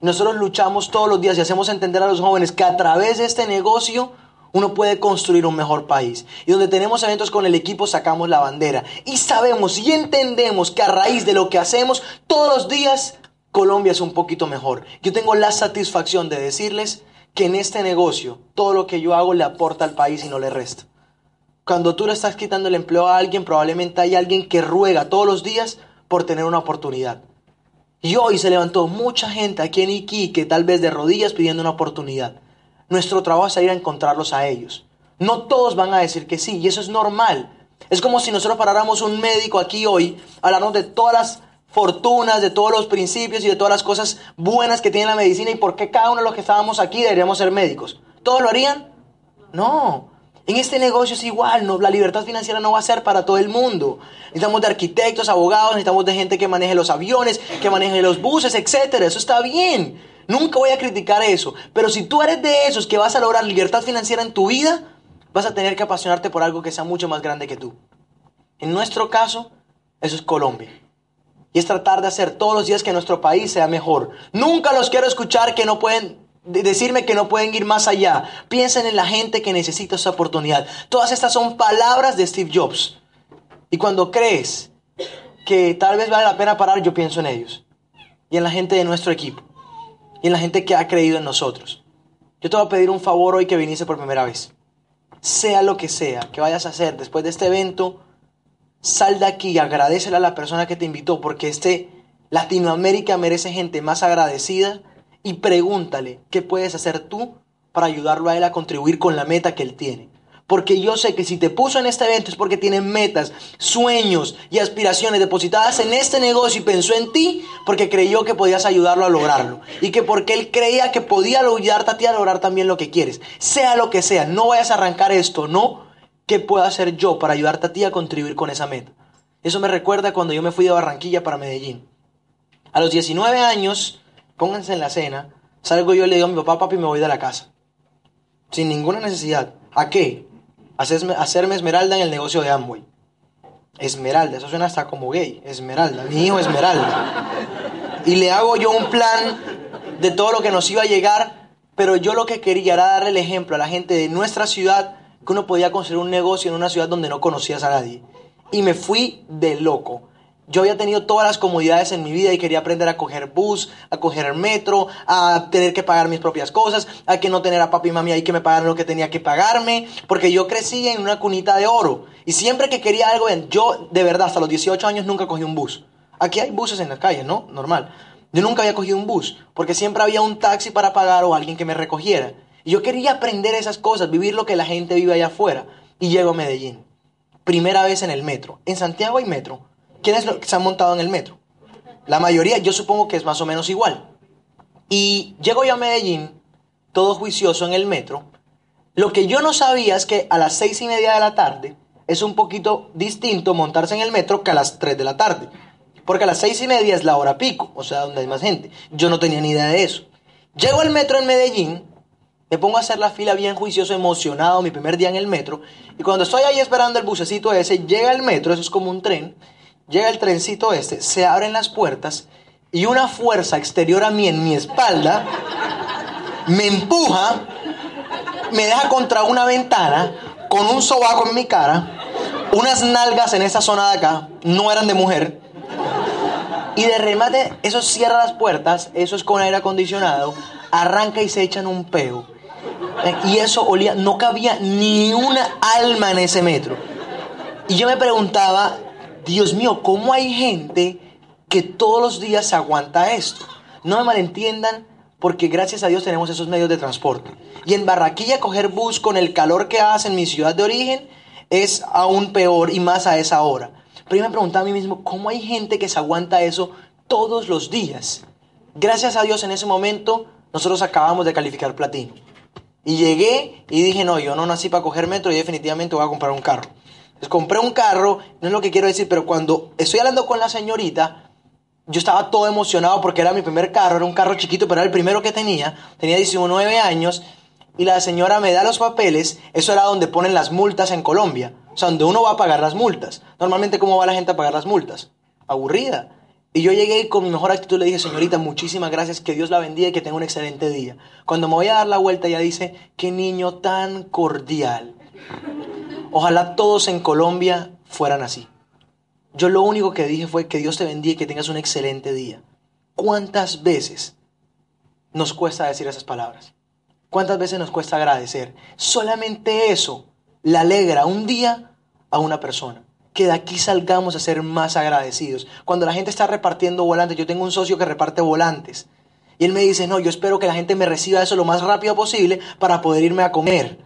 Nosotros luchamos todos los días y hacemos entender a los jóvenes que a través de este negocio uno puede construir un mejor país. Y donde tenemos eventos con el equipo sacamos la bandera. Y sabemos y entendemos que a raíz de lo que hacemos todos los días, Colombia es un poquito mejor. Yo tengo la satisfacción de decirles que en este negocio todo lo que yo hago le aporta al país y no le resta. Cuando tú le estás quitando el empleo a alguien, probablemente hay alguien que ruega todos los días por tener una oportunidad. Y hoy se levantó mucha gente aquí en Iquique, tal vez de rodillas pidiendo una oportunidad. Nuestro trabajo es ir a encontrarlos a ellos. No todos van a decir que sí, y eso es normal. Es como si nosotros paráramos un médico aquí hoy, hablando de todas las fortunas, de todos los principios y de todas las cosas buenas que tiene la medicina y por qué cada uno de los que estábamos aquí deberíamos ser médicos. ¿Todos lo harían? No. En este negocio es igual, no, la libertad financiera no va a ser para todo el mundo. Necesitamos de arquitectos, abogados, necesitamos de gente que maneje los aviones, que maneje los buses, etc. Eso está bien. Nunca voy a criticar eso. Pero si tú eres de esos que vas a lograr libertad financiera en tu vida, vas a tener que apasionarte por algo que sea mucho más grande que tú. En nuestro caso, eso es Colombia. Y es tratar de hacer todos los días que nuestro país sea mejor. Nunca los quiero escuchar que no pueden decirme que no pueden ir más allá. Piensen en la gente que necesita esa oportunidad. Todas estas son palabras de Steve Jobs. Y cuando crees que tal vez vale la pena parar, yo pienso en ellos. Y en la gente de nuestro equipo. Y en la gente que ha creído en nosotros. Yo te voy a pedir un favor hoy que viniste por primera vez. Sea lo que sea que vayas a hacer después de este evento, sal de aquí y agradecele a la persona que te invitó porque este Latinoamérica merece gente más agradecida y pregúntale qué puedes hacer tú para ayudarlo a él a contribuir con la meta que él tiene. Porque yo sé que si te puso en este evento es porque tiene metas, sueños y aspiraciones depositadas en este negocio y pensó en ti porque creyó que podías ayudarlo a lograrlo. Y que porque él creía que podía ayudarte a ti a lograr también lo que quieres. Sea lo que sea, no vayas a arrancar esto, no. ¿Qué puedo hacer yo para ayudarte a ti a contribuir con esa meta? Eso me recuerda cuando yo me fui de Barranquilla para Medellín. A los 19 años pónganse en la cena, salgo yo y le digo a mi papá, papi, me voy de la casa. Sin ninguna necesidad. ¿A qué? Hacerme, hacerme esmeralda en el negocio de Amway. Esmeralda, eso suena hasta como gay. Esmeralda, mi hijo Esmeralda. Y le hago yo un plan de todo lo que nos iba a llegar, pero yo lo que quería era darle el ejemplo a la gente de nuestra ciudad que uno podía construir un negocio en una ciudad donde no conocías a nadie. Y me fui de loco. Yo había tenido todas las comodidades en mi vida y quería aprender a coger bus, a coger metro, a tener que pagar mis propias cosas, a que no tener a papi y mami ahí que me pagaran lo que tenía que pagarme, porque yo crecí en una cunita de oro. Y siempre que quería algo, yo de verdad hasta los 18 años nunca cogí un bus. Aquí hay buses en las calles, ¿no? Normal. Yo nunca había cogido un bus, porque siempre había un taxi para pagar o alguien que me recogiera. Y yo quería aprender esas cosas, vivir lo que la gente vive allá afuera. Y llego a Medellín. Primera vez en el metro. En Santiago hay metro ¿Quiénes se han montado en el metro? La mayoría, yo supongo que es más o menos igual. Y llego yo a Medellín, todo juicioso en el metro. Lo que yo no sabía es que a las seis y media de la tarde es un poquito distinto montarse en el metro que a las tres de la tarde. Porque a las seis y media es la hora pico, o sea, donde hay más gente. Yo no tenía ni idea de eso. Llego al metro en Medellín, me pongo a hacer la fila bien juicioso, emocionado, mi primer día en el metro. Y cuando estoy ahí esperando el bucecito ese, llega el metro, eso es como un tren, llega el trencito este, se abren las puertas y una fuerza exterior a mí en mi espalda me empuja, me deja contra una ventana con un sobaco en mi cara, unas nalgas en esa zona de acá, no eran de mujer, Y de remate, eso cierra las puertas, eso es con aire acondicionado, arranca y se echan un peo. Y eso olía, no cabía ni una alma en ese metro. Y yo me preguntaba, Dios mío, ¿cómo hay gente que todos los días aguanta esto? No me malentiendan, porque gracias a Dios tenemos esos medios de transporte. Y en Barraquilla coger bus con el calor que hace en mi ciudad de origen es aún peor y más a esa hora. Pero yo me preguntaba a mí mismo, ¿cómo hay gente que se aguanta eso todos los días? Gracias a Dios en ese momento nosotros acabamos de calificar platino. Y llegué y dije, no, yo no nací para coger metro y definitivamente voy a comprar un carro. Compré un carro, no es lo que quiero decir, pero cuando estoy hablando con la señorita, yo estaba todo emocionado porque era mi primer carro, era un carro chiquito, pero era el primero que tenía. Tenía 19 años y la señora me da los papeles. Eso era donde ponen las multas en Colombia. O sea, donde uno va a pagar las multas. Normalmente, ¿cómo va la gente a pagar las multas? Aburrida. Y yo llegué con mi mejor actitud le dije, señorita, muchísimas gracias, que Dios la bendiga y que tenga un excelente día. Cuando me voy a dar la vuelta, ella dice, qué niño tan cordial. Ojalá todos en Colombia fueran así. Yo lo único que dije fue que Dios te bendiga y que tengas un excelente día. ¿Cuántas veces nos cuesta decir esas palabras? ¿Cuántas veces nos cuesta agradecer? Solamente eso le alegra un día a una persona. Que de aquí salgamos a ser más agradecidos. Cuando la gente está repartiendo volantes, yo tengo un socio que reparte volantes. Y él me dice, no, yo espero que la gente me reciba eso lo más rápido posible para poder irme a comer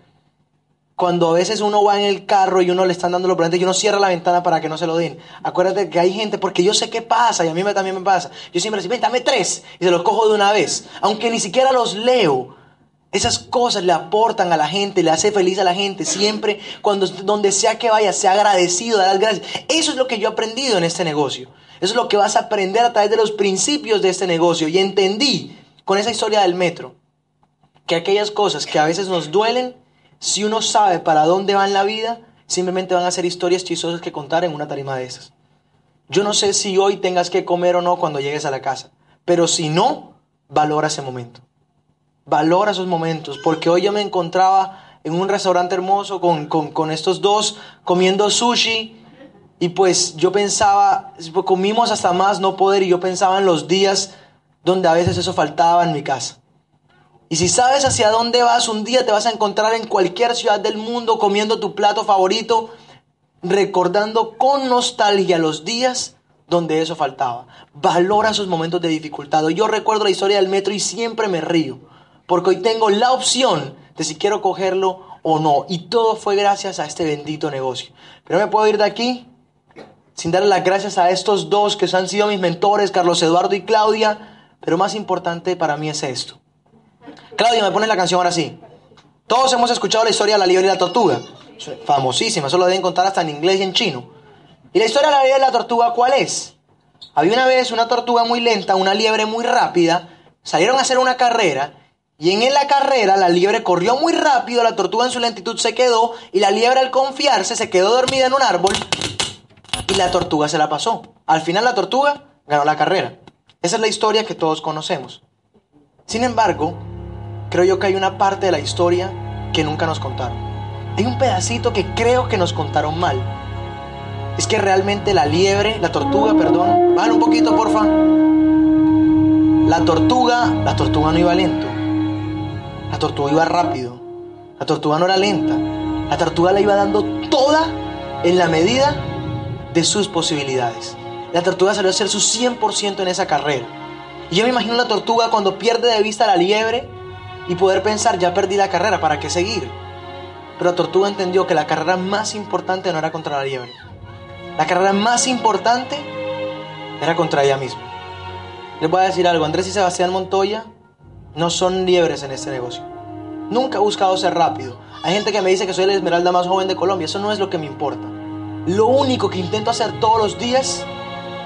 cuando a veces uno va en el carro y uno le están dando los volantes y uno cierra la ventana para que no se lo den. Acuérdate que hay gente, porque yo sé qué pasa y a mí me, también me pasa. Yo siempre digo, dame tres y se los cojo de una vez, aunque ni siquiera los leo. Esas cosas le aportan a la gente, le hace feliz a la gente. Siempre, cuando donde sea que vaya, sea agradecido, dar las gracias. Eso es lo que yo he aprendido en este negocio. Eso es lo que vas a aprender a través de los principios de este negocio. Y entendí con esa historia del metro que aquellas cosas que a veces nos duelen, si uno sabe para dónde va en la vida, simplemente van a ser historias chistosas que contar en una tarima de esas. Yo no sé si hoy tengas que comer o no cuando llegues a la casa, pero si no, valora ese momento. Valora esos momentos, porque hoy yo me encontraba en un restaurante hermoso con, con, con estos dos comiendo sushi y pues yo pensaba, comimos hasta más no poder y yo pensaba en los días donde a veces eso faltaba en mi casa. Y si sabes hacia dónde vas, un día te vas a encontrar en cualquier ciudad del mundo comiendo tu plato favorito, recordando con nostalgia los días donde eso faltaba. Valora esos momentos de dificultad. Yo recuerdo la historia del metro y siempre me río, porque hoy tengo la opción de si quiero cogerlo o no. Y todo fue gracias a este bendito negocio. Pero me puedo ir de aquí sin darle las gracias a estos dos que han sido mis mentores, Carlos Eduardo y Claudia. Pero más importante para mí es esto. Claudia, me pones la canción ahora sí. Todos hemos escuchado la historia de la liebre y la tortuga. Famosísima, eso lo deben contar hasta en inglés y en chino. ¿Y la historia de la liebre y la tortuga cuál es? Había una vez una tortuga muy lenta, una liebre muy rápida, salieron a hacer una carrera y en la carrera la liebre corrió muy rápido, la tortuga en su lentitud se quedó y la liebre al confiarse se quedó dormida en un árbol y la tortuga se la pasó. Al final la tortuga ganó la carrera. Esa es la historia que todos conocemos. Sin embargo, creo yo que hay una parte de la historia que nunca nos contaron. Hay un pedacito que creo que nos contaron mal. Es que realmente la liebre, la tortuga, perdón, bajan un poquito, porfa. La tortuga, la tortuga no iba lento. La tortuga iba rápido. La tortuga no era lenta. La tortuga la iba dando toda en la medida de sus posibilidades. La tortuga salió a hacer su 100% en esa carrera. Y yo me imagino la tortuga cuando pierde de vista la liebre y poder pensar, ya perdí la carrera, ¿para qué seguir? Pero tortuga entendió que la carrera más importante no era contra la liebre. La carrera más importante era contra ella misma. Les voy a decir algo, Andrés y Sebastián Montoya no son liebres en este negocio. Nunca he buscado ser rápido. Hay gente que me dice que soy la esmeralda más joven de Colombia, eso no es lo que me importa. Lo único que intento hacer todos los días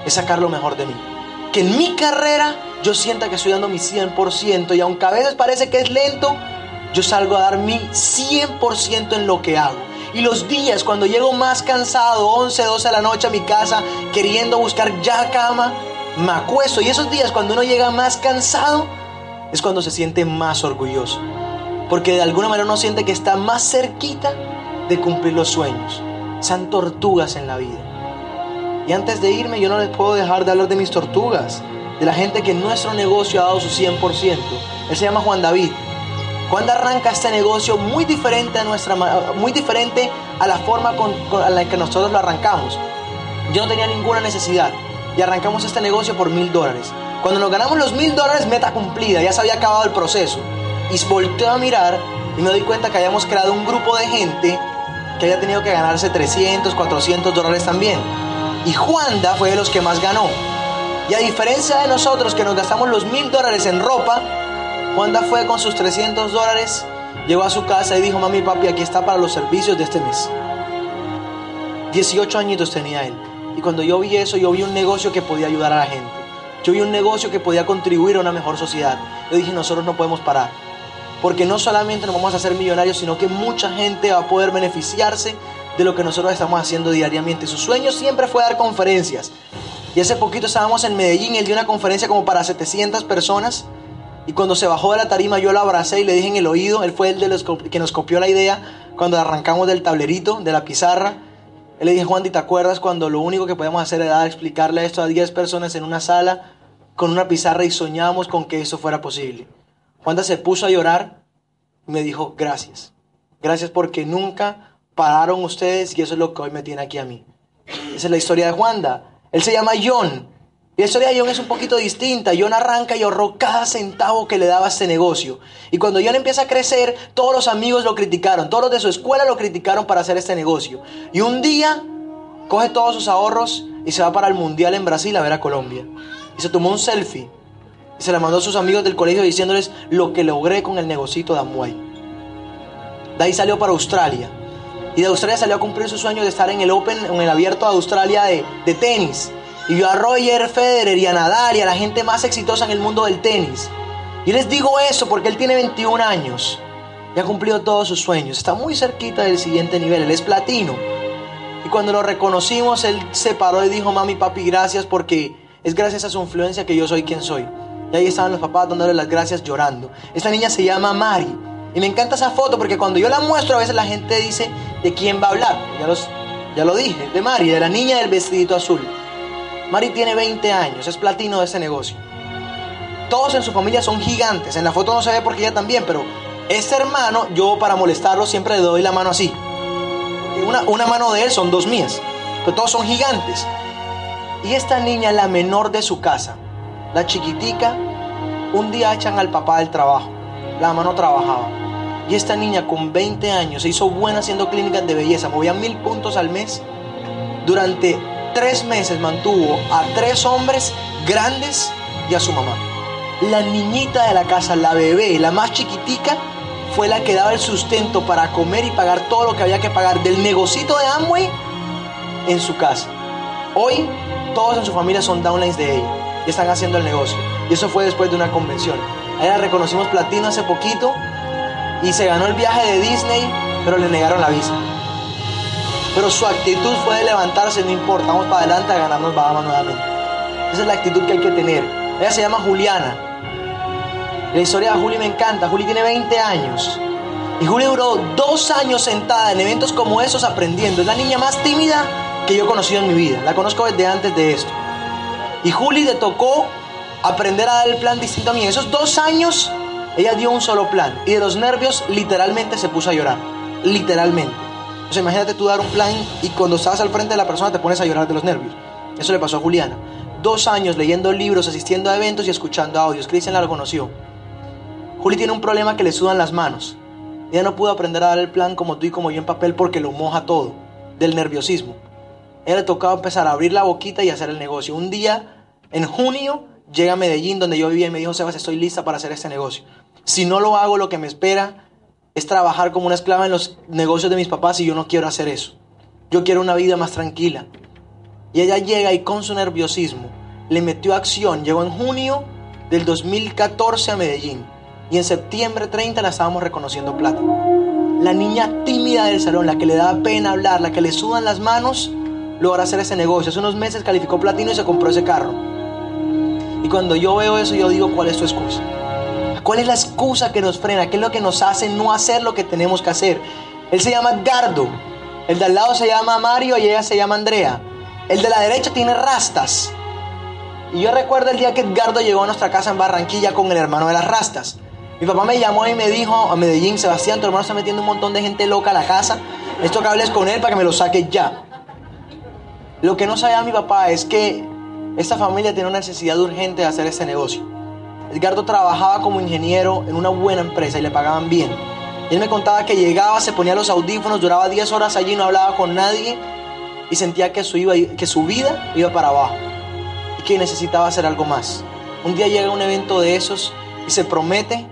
es sacar lo mejor de mí. Que en mi carrera yo sienta que estoy dando mi 100% y aunque a veces parece que es lento, yo salgo a dar mi 100% en lo que hago. Y los días cuando llego más cansado, 11, 12 de la noche a mi casa, queriendo buscar ya cama, me acuesto. Y esos días cuando uno llega más cansado, es cuando se siente más orgulloso. Porque de alguna manera uno siente que está más cerquita de cumplir los sueños. Sean tortugas en la vida. Y antes de irme, yo no les puedo dejar de hablar de mis tortugas, de la gente que en nuestro negocio ha dado su 100%. Él se llama Juan David. Juan arranca este negocio muy diferente a, nuestra, muy diferente a la forma con, la que nosotros lo arrancamos. Yo no tenía ninguna necesidad y arrancamos este negocio por mil dólares. Cuando nos ganamos los mil dólares, meta cumplida, ya se había acabado el proceso. Y volteo a mirar y me doy cuenta que habíamos creado un grupo de gente que había tenido que ganarse 300, 400 dólares también. Y Juanda fue de los que más ganó. Y a diferencia de nosotros que nos gastamos los mil dólares en ropa, Juanda fue con sus 300 dólares, llegó a su casa y dijo, mami, papi, aquí está para los servicios de este mes. 18 añitos tenía él. Y cuando yo vi eso, yo vi un negocio que podía ayudar a la gente. Yo vi un negocio que podía contribuir a una mejor sociedad. Yo dije, nosotros no podemos parar. Porque no solamente nos vamos a hacer millonarios, sino que mucha gente va a poder beneficiarse de lo que nosotros estamos haciendo diariamente. Su sueño siempre fue dar conferencias. Y hace poquito estábamos en Medellín, él dio una conferencia como para 700 personas. Y cuando se bajó de la tarima yo lo abracé y le dije en el oído, él fue el que nos copió la idea cuando arrancamos del tablerito, de la pizarra. Él le dije, Juan, ¿te acuerdas cuando lo único que podemos hacer era explicarle esto a 10 personas en una sala con una pizarra y soñamos con que eso fuera posible? Juan se puso a llorar y me dijo, gracias. Gracias porque nunca pararon ustedes y eso es lo que hoy me tiene aquí a mí. Esa es la historia de Juanda. Él se llama John. Y la historia de John es un poquito distinta. John arranca y ahorró cada centavo que le daba a este negocio. Y cuando John empieza a crecer, todos los amigos lo criticaron. Todos los de su escuela lo criticaron para hacer este negocio. Y un día coge todos sus ahorros y se va para el Mundial en Brasil a ver a Colombia. Y se tomó un selfie. Y se la mandó a sus amigos del colegio diciéndoles lo que logré con el negocito de Amway. De ahí salió para Australia. Y de Australia salió a cumplir su sueño de estar en el Open, en el abierto de Australia de, tenis. Y vio a Roger Federer y a Nadal y a la gente más exitosa en el mundo del tenis. Y les digo eso porque él tiene 21 años y ha cumplido todos sus sueños. Está muy cerquita del siguiente nivel. Él es platino. Y cuando lo reconocimos, él se paró y dijo, mami, papi, gracias porque es gracias a su influencia que yo soy quien soy. Y ahí estaban los papás dándole las gracias llorando. Esta niña se llama Mari. Y me encanta esa foto porque cuando yo la muestro a veces la gente dice de quién va a hablar. Ya, los, ya lo dije, de Mari, de la niña del vestidito azul. Mari tiene 20 años, es platino de ese negocio. Todos en su familia son gigantes. En la foto no se ve porque ella también, pero este hermano, yo para molestarlo siempre le doy la mano así. Una, una mano de él son dos mías, pero todos son gigantes. Y esta niña, la menor de su casa, la chiquitica, un día echan al papá del trabajo. La mamá no trabajaba. Y esta niña con 20 años se hizo buena haciendo clínicas de belleza, movía mil puntos al mes. Durante tres meses mantuvo a tres hombres grandes y a su mamá. La niñita de la casa, la bebé, la más chiquitica, fue la que daba el sustento para comer y pagar todo lo que había que pagar del negocito de Amway en su casa. Hoy todos en su familia son downlines de ella y están haciendo el negocio. Y eso fue después de una convención. Ella reconocimos platino hace poquito y se ganó el viaje de Disney, pero le negaron la visa. Pero su actitud fue de levantarse, no importa, vamos para adelante a ganarnos Bahamas nuevamente. Esa es la actitud que hay que tener. Ella se llama Juliana. La historia de Juli me encanta. Juli tiene 20 años. Y Juli duró dos años sentada en eventos como esos aprendiendo. Es la niña más tímida que yo he conocido en mi vida. La conozco desde antes de esto. Y Juli le tocó aprender a dar el plan distinto a mí. Esos dos años, ella dio un solo plan. Y de los nervios, literalmente se puso a llorar. Literalmente. O sea, imagínate tú dar un plan y cuando estás al frente de la persona te pones a llorar de los nervios. Eso le pasó a Juliana. Dos años leyendo libros, asistiendo a eventos y escuchando audios. Cristian la reconoció. Juli tiene un problema que le sudan las manos. Ella no pudo aprender a dar el plan como tú y como yo en papel porque lo moja todo, del nerviosismo. Ella le tocaba empezar a abrir la boquita y hacer el negocio. Un día, en junio, llega a Medellín, donde yo vivía, y me dijo, Sebas, estoy lista para hacer este negocio. Si no lo hago, lo que me espera es trabajar como una esclava en los negocios de mis papás y yo no quiero hacer eso. Yo quiero una vida más tranquila. Y ella llega y con su nerviosismo le metió acción. Llegó en junio del 2014 a Medellín y en septiembre 30 la estábamos reconociendo plata. La niña tímida del salón, la que le da pena hablar, la que le sudan las manos, logra hacer ese negocio. Hace unos meses calificó platino y se compró ese carro. Y cuando yo veo eso, yo digo, ¿cuál es tu excusa? ¿Cuál es la excusa que nos frena? ¿Qué es lo que nos hace no hacer lo que tenemos que hacer? Él se llama Gardo. El de al lado se llama Mario y ella se llama Andrea. El de la derecha tiene rastas. Y yo recuerdo el día que Edgardo llegó a nuestra casa en Barranquilla con el hermano de las rastas. Mi papá me llamó y me dijo a Medellín, Sebastián, tu hermano está metiendo un montón de gente loca a la casa. Esto que hables con él para que me lo saques ya. Lo que no sabía mi papá es que esta familia tiene una necesidad urgente de hacer este negocio. Edgardo trabajaba como ingeniero en una buena empresa y le pagaban bien. Él me contaba que llegaba, se ponía los audífonos, duraba 10 horas allí, no hablaba con nadie y sentía que su, que su vida iba para abajo y que necesitaba hacer algo más. Un día llega un evento de esos y se promete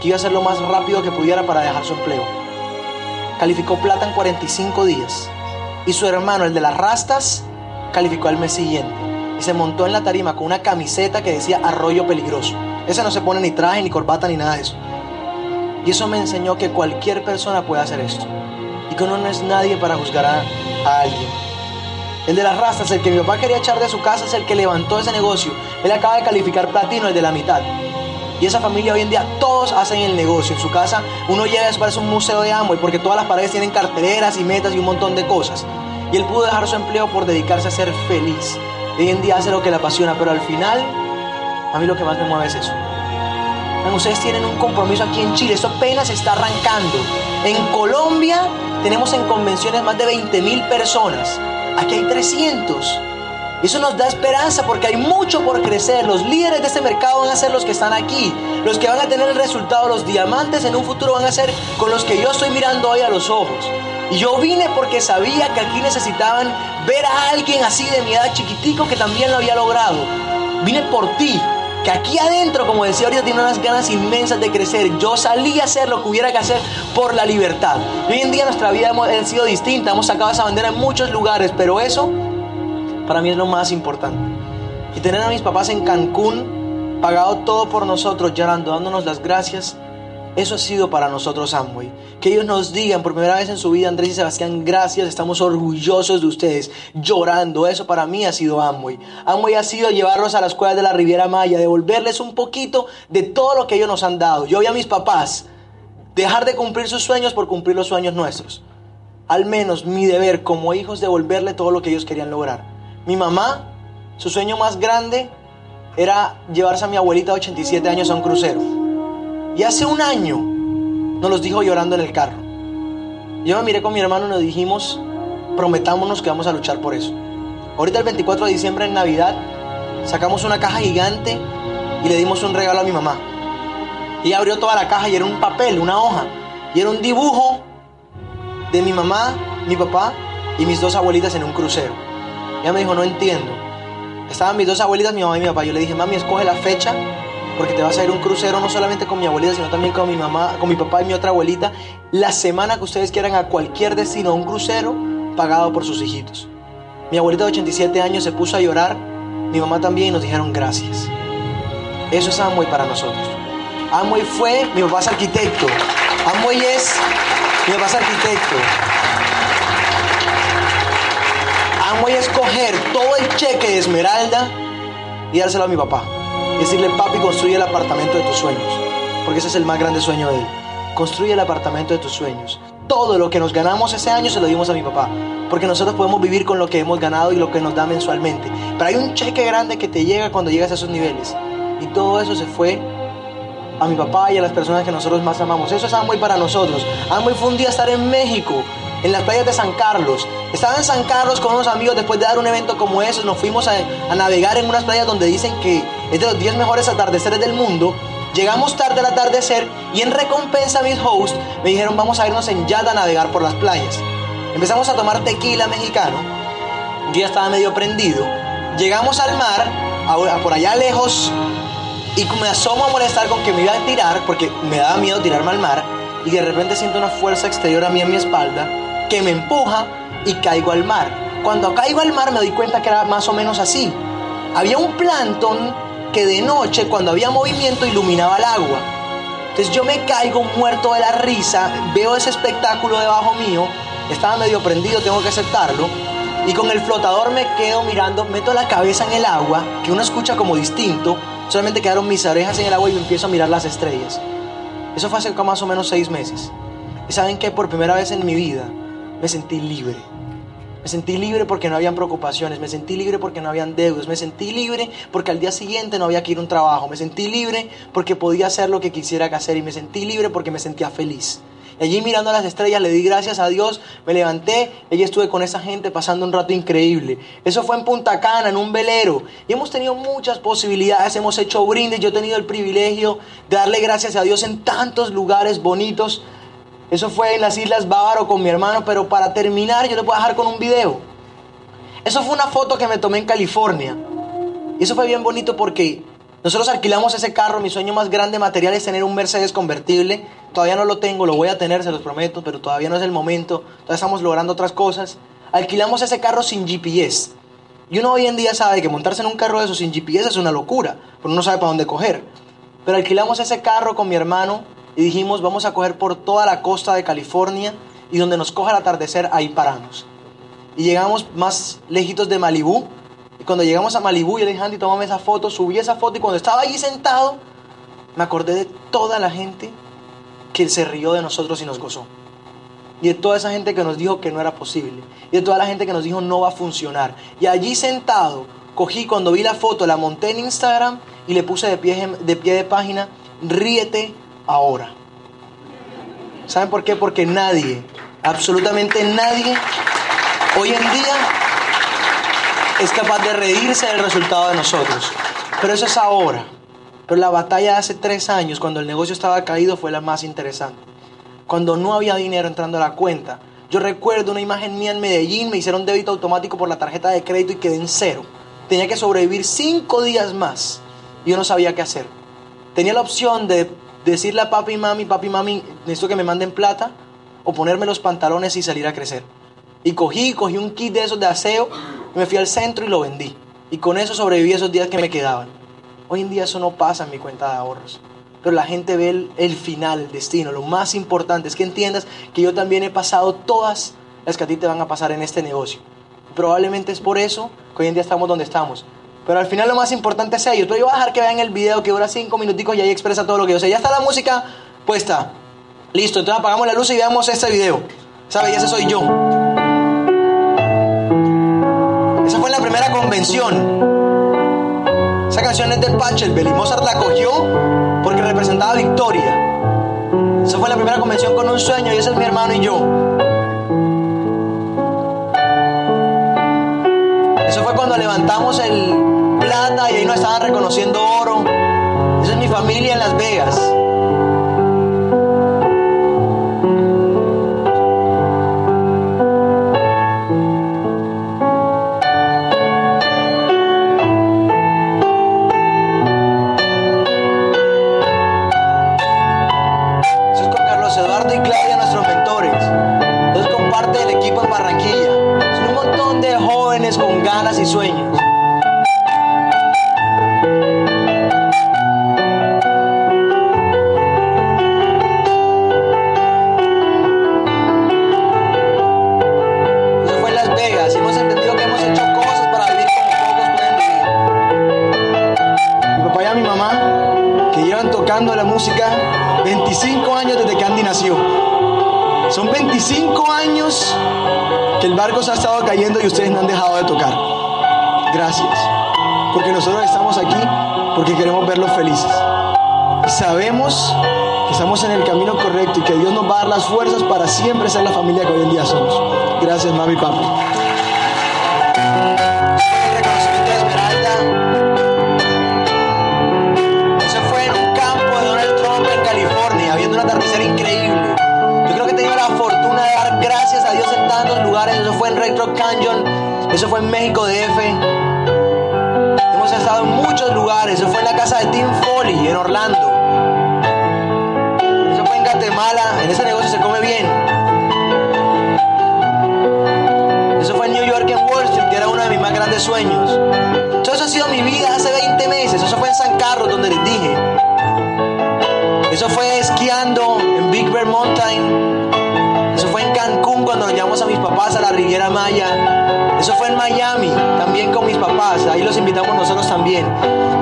que iba a hacer lo más rápido que pudiera para dejar su empleo. Calificó plata en 45 días y su hermano, el de las rastas, calificó al mes siguiente y se montó en la tarima con una camiseta que decía arroyo peligroso. Ese no se pone ni traje, ni corbata, ni nada de eso. Y eso me enseñó que cualquier persona puede hacer esto. Y que uno no es nadie para juzgar a, alguien. El de las rastas, el que mi papá quería echar de su casa, es el que levantó ese negocio. Él acaba de calificar platino, el de la mitad. Y esa familia hoy en día todos hacen el negocio. En su casa uno llega, eso parece un museo de Amway porque todas las paredes tienen carteleras y metas y un montón de cosas. Y él pudo dejar su empleo por dedicarse a ser feliz. Hoy en día hace lo que le apasiona, pero al final, a mí lo que más me mueve es eso. Ustedes tienen un compromiso aquí en Chile, esto apenas está arrancando. En Colombia tenemos en convenciones más de 20 mil personas. Aquí hay 300. Eso nos da esperanza porque hay mucho por crecer. Los líderes de este mercado van a ser los que están aquí. Los que van a tener el resultado, los diamantes en un futuro van a ser con los que yo estoy mirando hoy a los ojos. Y yo vine porque sabía que aquí necesitaban ver a alguien así de mi edad chiquitico que también lo había logrado. Vine por ti, que aquí adentro, como decía ahorita, tiene unas ganas inmensas de crecer. Yo salí a hacer lo que hubiera que hacer por la libertad. hoy en día nuestra vida ha sido distinta, hemos sacado esa bandera en muchos lugares, pero eso para mí es lo más importante. Y tener a mis papás en Cancún, pagado todo por nosotros, llorando, dándonos las gracias, eso ha sido para nosotros Amway. Que ellos nos digan por primera vez en su vida, Andrés y Sebastián, gracias, estamos orgullosos de ustedes, llorando. Eso para mí ha sido Amway. Amway ha sido llevarlos a las escuelas de la Riviera Maya, devolverles un poquito de todo lo que ellos nos han dado. Yo vi a mis papás dejar de cumplir sus sueños por cumplir los sueños nuestros. Al menos mi deber como hijos devolverle todo lo que ellos querían lograr. Mi mamá, su sueño más grande era llevarse a mi abuelita de 87 años a un crucero. Y hace un año nos los dijo llorando en el carro. Yo me miré con mi hermano y nos dijimos, prometámonos que vamos a luchar por eso. Ahorita el 24 de diciembre en Navidad sacamos una caja gigante y le dimos un regalo a mi mamá. Ella abrió toda la caja y era un papel, una hoja. Y era un dibujo de mi mamá, mi papá y mis dos abuelitas en un crucero. Ella me dijo, no entiendo. Estaban mis dos abuelitas, mi mamá y mi papá. Yo le dije, mami, escoge la fecha porque te vas a ir un crucero no solamente con mi abuelita, sino también con mi mamá, con mi papá y mi otra abuelita, la semana que ustedes quieran a cualquier destino, a un crucero pagado por sus hijitos. Mi abuelita de 87 años se puso a llorar, mi mamá también y nos dijeron gracias. Eso es Amway para nosotros. Amway fue, mi papá es arquitecto. Amway es, mi papá es arquitecto. Amway es coger todo el cheque de Esmeralda y dárselo a mi papá decirle, papi, construye el apartamento de tus sueños, porque ese es el más grande sueño de él. Construye el apartamento de tus sueños. Todo lo que nos ganamos ese año se lo dimos a mi papá, porque nosotros podemos vivir con lo que hemos ganado y lo que nos da mensualmente. Pero hay un cheque grande que te llega cuando llegas a esos niveles. Y todo eso se fue a mi papá y a las personas que nosotros más amamos. Eso es Amway para nosotros. Amway fue un día estar en México, en las playas de San Carlos. Estaba en San Carlos con unos amigos después de dar un evento como ese. Nos fuimos a, a navegar en unas playas donde dicen que es de los 10 mejores atardeceres del mundo. Llegamos tarde al atardecer y en recompensa a mis hosts me dijeron vamos a irnos en yada a navegar por las playas. Empezamos a tomar tequila mexicano. Yo ya estaba medio prendido. Llegamos al mar, por allá lejos, y me asomo a molestar con que me iba a tirar, porque me daba miedo tirarme al mar, y de repente siento una fuerza exterior a mí en mi espalda que me empuja y caigo al mar. Cuando caigo al mar me doy cuenta que era más o menos así. Había un plancton que de noche, cuando había movimiento, iluminaba el agua. Entonces yo me caigo muerto de la risa, veo ese espectáculo debajo mío, estaba medio prendido, tengo que aceptarlo, y con el flotador me quedo mirando, meto la cabeza en el agua, que uno escucha como distinto, solamente quedaron mis orejas en el agua y me empiezo a mirar las estrellas. Eso fue hace más o menos seis meses. Y saben que por primera vez en mi vida me sentí libre. Me sentí libre porque no habían preocupaciones, me sentí libre porque no habían deudas, me sentí libre porque al día siguiente no había que ir a un trabajo, me sentí libre porque podía hacer lo que quisiera hacer y me sentí libre porque me sentía feliz. Y allí mirando a las estrellas le di gracias a Dios, me levanté y estuve con esa gente pasando un rato increíble. Eso fue en Punta Cana, en un velero. Y hemos tenido muchas posibilidades, hemos hecho brindes, yo he tenido el privilegio de darle gracias a Dios en tantos lugares bonitos. Eso fue en las Islas Bávaro con mi hermano, pero para terminar yo le puedo dejar con un video. Eso fue una foto que me tomé en California. Y eso fue bien bonito porque nosotros alquilamos ese carro, mi sueño más grande material es tener un Mercedes convertible. Todavía no lo tengo, lo voy a tener, se los prometo, pero todavía no es el momento. Todavía estamos logrando otras cosas. Alquilamos ese carro sin GPS. Y uno hoy en día sabe que montarse en un carro de eso sin GPS es una locura, porque uno no sabe para dónde coger. Pero alquilamos ese carro con mi hermano y dijimos, vamos a coger por toda la costa de California y donde nos coja el atardecer, ahí paramos. Y llegamos más lejitos de Malibú, y cuando llegamos a Malibú, yo le dije, Andy, tómame esa foto, subí esa foto y cuando estaba allí sentado, me acordé de toda la gente que se rió de nosotros y nos gozó. Y de toda esa gente que nos dijo que no era posible. Y de toda la gente que nos dijo no va a funcionar. Y allí sentado, cogí cuando vi la foto, la monté en Instagram y le puse de pie de, pie de página, ríete ahora. ¿Saben por qué? Porque nadie, absolutamente nadie, hoy en día es capaz de reírse del resultado de nosotros. Pero eso es ahora. Pero la batalla de hace tres años, cuando el negocio estaba caído, fue la más interesante. Cuando no había dinero entrando a la cuenta. Yo recuerdo una imagen mía en Medellín, me hicieron débito automático por la tarjeta de crédito y quedé en cero. Tenía que sobrevivir cinco días más y yo no sabía qué hacer. Tenía la opción de decirle a papi y mami, papi y mami, necesito que me manden plata o ponerme los pantalones y salir a crecer. Y cogí, cogí un kit de esos de aseo me fui al centro y lo vendí. Y con eso sobreviví esos días que me quedaban. Hoy en día eso no pasa en mi cuenta de ahorros. Pero la gente ve el, el final, el destino. Lo más importante es que entiendas que yo también he pasado todas las que a ti te van a pasar en este negocio. Probablemente es por eso que hoy en día estamos donde estamos. Pero al final lo más importante es ello. Yo voy a dejar que vean el video que dura cinco minuticos y ahí expresa todo lo que yo sé. Ya está la música puesta. Listo, entonces apagamos la luz y veamos este video. ¿Sabe? Y ese soy yo. Esa fue la primera convención. Esa canción es de Pachelbel y Mozart la cogió porque representaba victoria. Esa fue la primera convención con un sueño y ese es mi hermano y yo. Eso fue cuando levantamos el plata y ahí nos estaban reconociendo oro. Esa es mi familia en Las Vegas.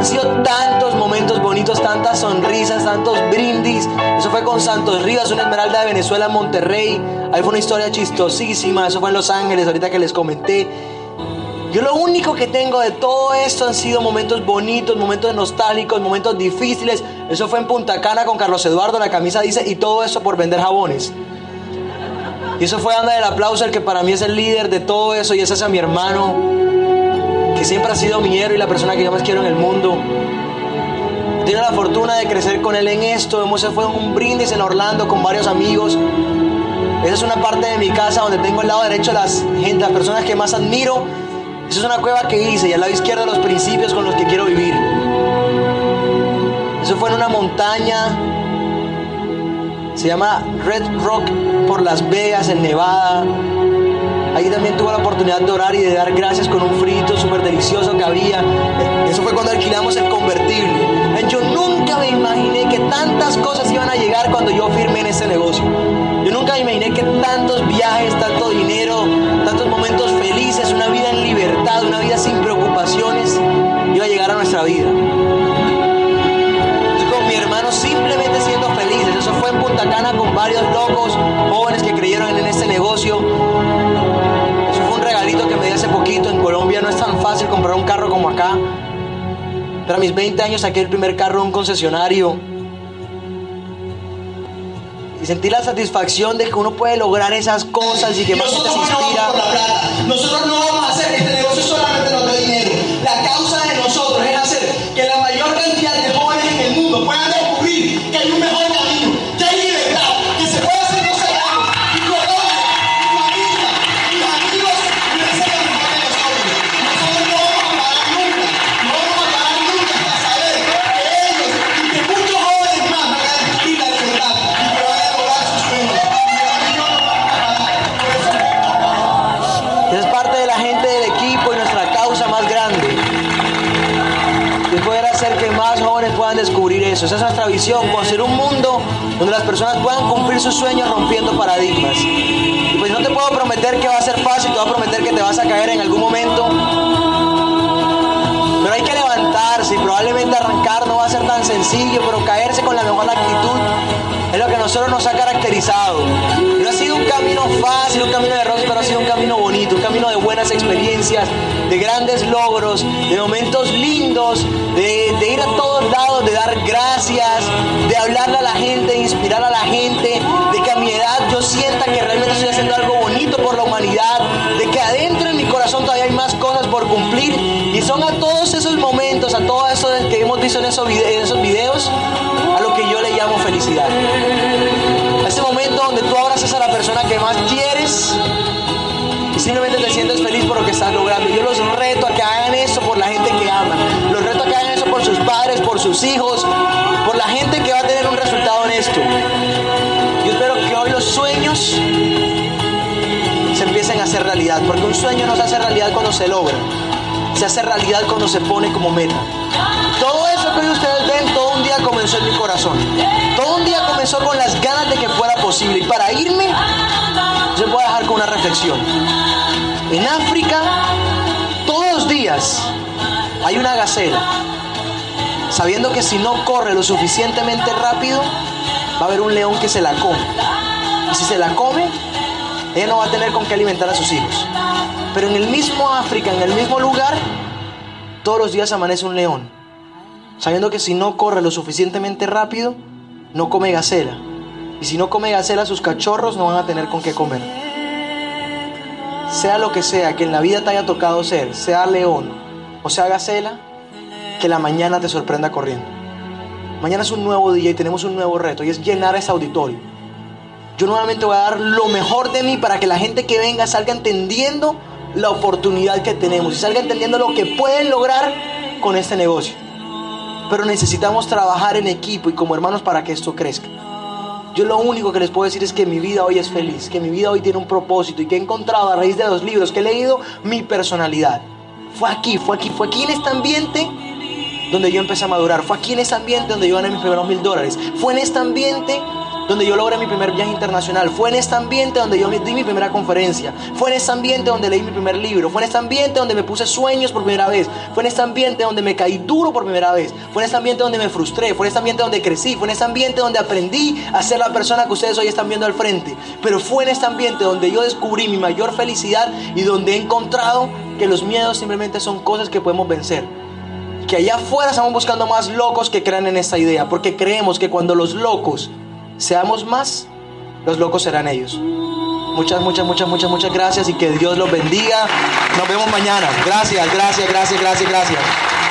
Han sido tantos momentos bonitos, tantas sonrisas, tantos brindis. Eso fue con Santos Rivas, una esmeralda de Venezuela en Monterrey. Ahí fue una historia chistosísima. Eso fue en Los Ángeles, ahorita que les comenté. Yo lo único que tengo de todo esto han sido momentos bonitos, momentos nostálgicos, momentos difíciles. Eso fue en Punta Cana con Carlos Eduardo, la camisa dice, y todo eso por vender jabones. Y eso fue dando el aplauso al que para mí es el líder de todo eso y ese es a mi hermano, siempre ha sido mi héroe y la persona que yo más quiero en el mundo. Tengo la fortuna de crecer con él en esto. Hemos fue un brindis en Orlando con varios amigos. Esa es una parte de mi casa donde tengo el lado derecho las, las personas que más admiro esa es una cueva que hice y al lado izquierdo los principios con los que quiero vivir. Eso fue en una montaña. Se llama Red Rock por Las Vegas, en Nevada. Ahí también tuve la oportunidad de orar y de dar gracias con un frito súper delicioso que había. Eso fue cuando alquilamos el convertible. Yo nunca me imaginé que tantas cosas iban a llegar cuando yo firmé en ese negocio. Yo nunca me imaginé que tantos viajes, tanto dinero, tantos momentos felices, una vida en libertad, una vida sin preocupaciones, iba a llegar a nuestra vida. con mi hermano simplemente siendo felices. Eso fue en Punta Cana con varios locos, jóvenes que creyeron en este negocio. En Colombia no es tan fácil comprar un carro como acá. Pero a mis 20 años saqué el primer carro de un concesionario. Y sentí la satisfacción de que uno puede lograr esas cosas y que más gente se inspira. Nosotros no vamos a hacer este negocio solamente nos dé dinero. La causa de nosotros eso. Esa es nuestra visión, construir un mundo donde las personas puedan cumplir sus sueños rompiendo paradigmas. Y pues no te puedo prometer que va a ser fácil, te voy a prometer que te vas a caer en algún momento. Pero hay que levantarse y probablemente arrancar no va a ser tan sencillo, pero caerse con la mejor actitud es lo que a nosotros nos ha caracterizado. No ha sido un camino fácil, un camino de rosas, pero ha sido un camino bonito, un camino de buenas experiencias, de grandes logros, de momentos lindos, de, de ir a todos de dar gracias, de hablarle a la gente, de inspirar a la gente, de que a mi edad yo sienta que realmente estoy haciendo algo bonito por la humanidad, de que adentro en mi corazón todavía hay más cosas por cumplir. Y son a todos esos momentos, a todo eso que hemos visto en esos, en videos, a lo que yo le llamo felicidad. A ese momento donde tú abrazas a la persona que más quieres y simplemente te sientes feliz por lo que estás logrando. Yo los reto a que hagan eso sus hijos, por la gente que va a tener un resultado en esto. Yo espero que hoy los sueños se empiecen a hacer realidad, porque un sueño no se hace realidad cuando se logra, se hace realidad cuando se pone como meta. Todo eso que hoy ustedes ven, todo un día comenzó en mi corazón. Todo un día comenzó con las ganas de que fuera posible. Y para irme, yo voy a dejar con una reflexión. En África, todos los días hay una gacela, sabiendo que si no corre lo suficientemente rápido, va a haber un león que se la come. Y si se la come, ella no va a tener con qué alimentar a sus hijos. Pero en el mismo África, en el mismo lugar, todos los días amanece un león, sabiendo que si no corre lo suficientemente rápido, no come gacela. Y si no come gacela, sus cachorros no van a tener con qué comer. Sea lo que sea que en la vida te haya tocado ser, sea león o sea gacela, que la mañana te sorprenda corriendo. Mañana es un nuevo día y tenemos un nuevo reto y es llenar ese auditorio. Yo nuevamente voy a dar lo mejor de mí para que la gente que venga salga entendiendo la oportunidad que tenemos y salga entendiendo lo que pueden lograr con este negocio. Pero necesitamos trabajar en equipo y como hermanos para que esto crezca. Yo lo único que les puedo decir es que mi vida hoy es feliz, que mi vida hoy tiene un propósito y que he encontrado a raíz de los libros que he leído mi personalidad. Fue aquí, fue aquí, fue aquí en este ambiente donde yo empecé a madurar. Fue aquí en este ambiente donde yo gané mis primeros mil dólares. Fue en este ambiente donde yo logré mi primer viaje internacional. Fue en este ambiente donde yo di mi primera conferencia. Fue en este ambiente donde leí mi primer libro. Fue en este ambiente donde me puse sueños por primera vez. Fue en este ambiente donde me caí duro por primera vez. Fue en este ambiente donde me frustré. Fue en este ambiente donde crecí. Fue en este ambiente donde aprendí a ser la persona que ustedes hoy están viendo al frente. Pero fue en este ambiente donde yo descubrí mi mayor felicidad y donde he encontrado que los miedos simplemente son cosas que podemos vencer que allá afuera estamos buscando más locos que crean en esta idea, porque creemos que cuando los locos seamos más, los locos serán ellos. Muchas, muchas, muchas, muchas, muchas gracias y que Dios los bendiga. Nos vemos mañana. Gracias, gracias, gracias, gracias, gracias.